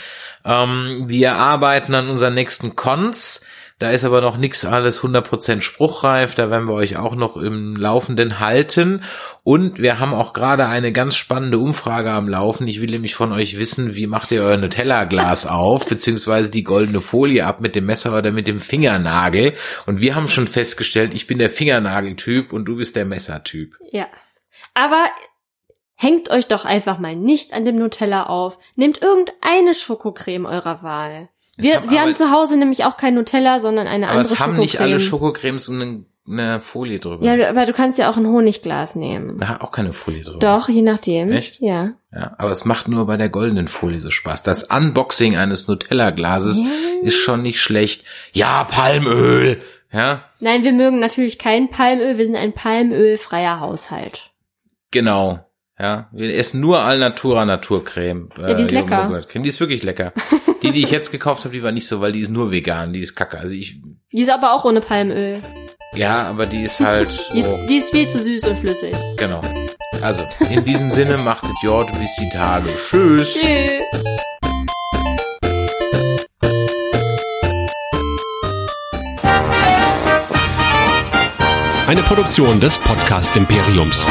[SPEAKER 3] Ähm, wir arbeiten an unseren nächsten Cons. Da ist aber noch nichts alles 100% spruchreif. Da werden wir euch auch noch im Laufenden halten. Und wir haben auch gerade eine ganz spannende Umfrage am Laufen. Ich will nämlich von euch wissen, wie macht ihr euer Nutella-Glas *laughs* auf, beziehungsweise die goldene Folie ab mit dem Messer oder mit dem Fingernagel. Und wir haben schon festgestellt, ich bin der Fingernageltyp und du bist der Messertyp.
[SPEAKER 4] Ja. Aber hängt euch doch einfach mal nicht an dem Nutella auf. Nehmt irgendeine Schokocreme eurer Wahl. Wir, haben wir haben zu Hause nämlich auch kein Nutella, sondern eine
[SPEAKER 3] aber
[SPEAKER 4] andere
[SPEAKER 3] es haben
[SPEAKER 4] Schokocreme.
[SPEAKER 3] nicht alle Schokocremes eine, eine Folie drüber.
[SPEAKER 4] Ja, aber du kannst ja auch ein Honigglas nehmen.
[SPEAKER 3] Da hat auch keine Folie drüber.
[SPEAKER 4] Doch, je nachdem.
[SPEAKER 3] Echt?
[SPEAKER 4] Ja.
[SPEAKER 3] Ja, aber es macht nur bei der goldenen Folie so Spaß. Das Unboxing eines Nutella-Glases ja. ist schon nicht schlecht. Ja, Palmöl. Ja.
[SPEAKER 4] Nein, wir mögen natürlich kein Palmöl. Wir sind ein palmölfreier Haushalt.
[SPEAKER 3] Genau. Ja, wir essen nur Alnatura Naturcreme.
[SPEAKER 4] Äh, ja, die ist lecker.
[SPEAKER 3] Die ist wirklich lecker. *laughs* die, die ich jetzt gekauft habe, die war nicht so, weil die ist nur vegan, die ist kacke. Also ich.
[SPEAKER 4] Die ist aber auch ohne Palmöl.
[SPEAKER 3] Ja, aber die ist halt. *laughs*
[SPEAKER 4] die, ist, die ist viel zu süß und flüssig.
[SPEAKER 3] Genau. Also, in diesem Sinne, machtet Jord bis die Tage. Tschüss.
[SPEAKER 4] Tschüss.
[SPEAKER 1] Eine Produktion des Podcast Imperiums.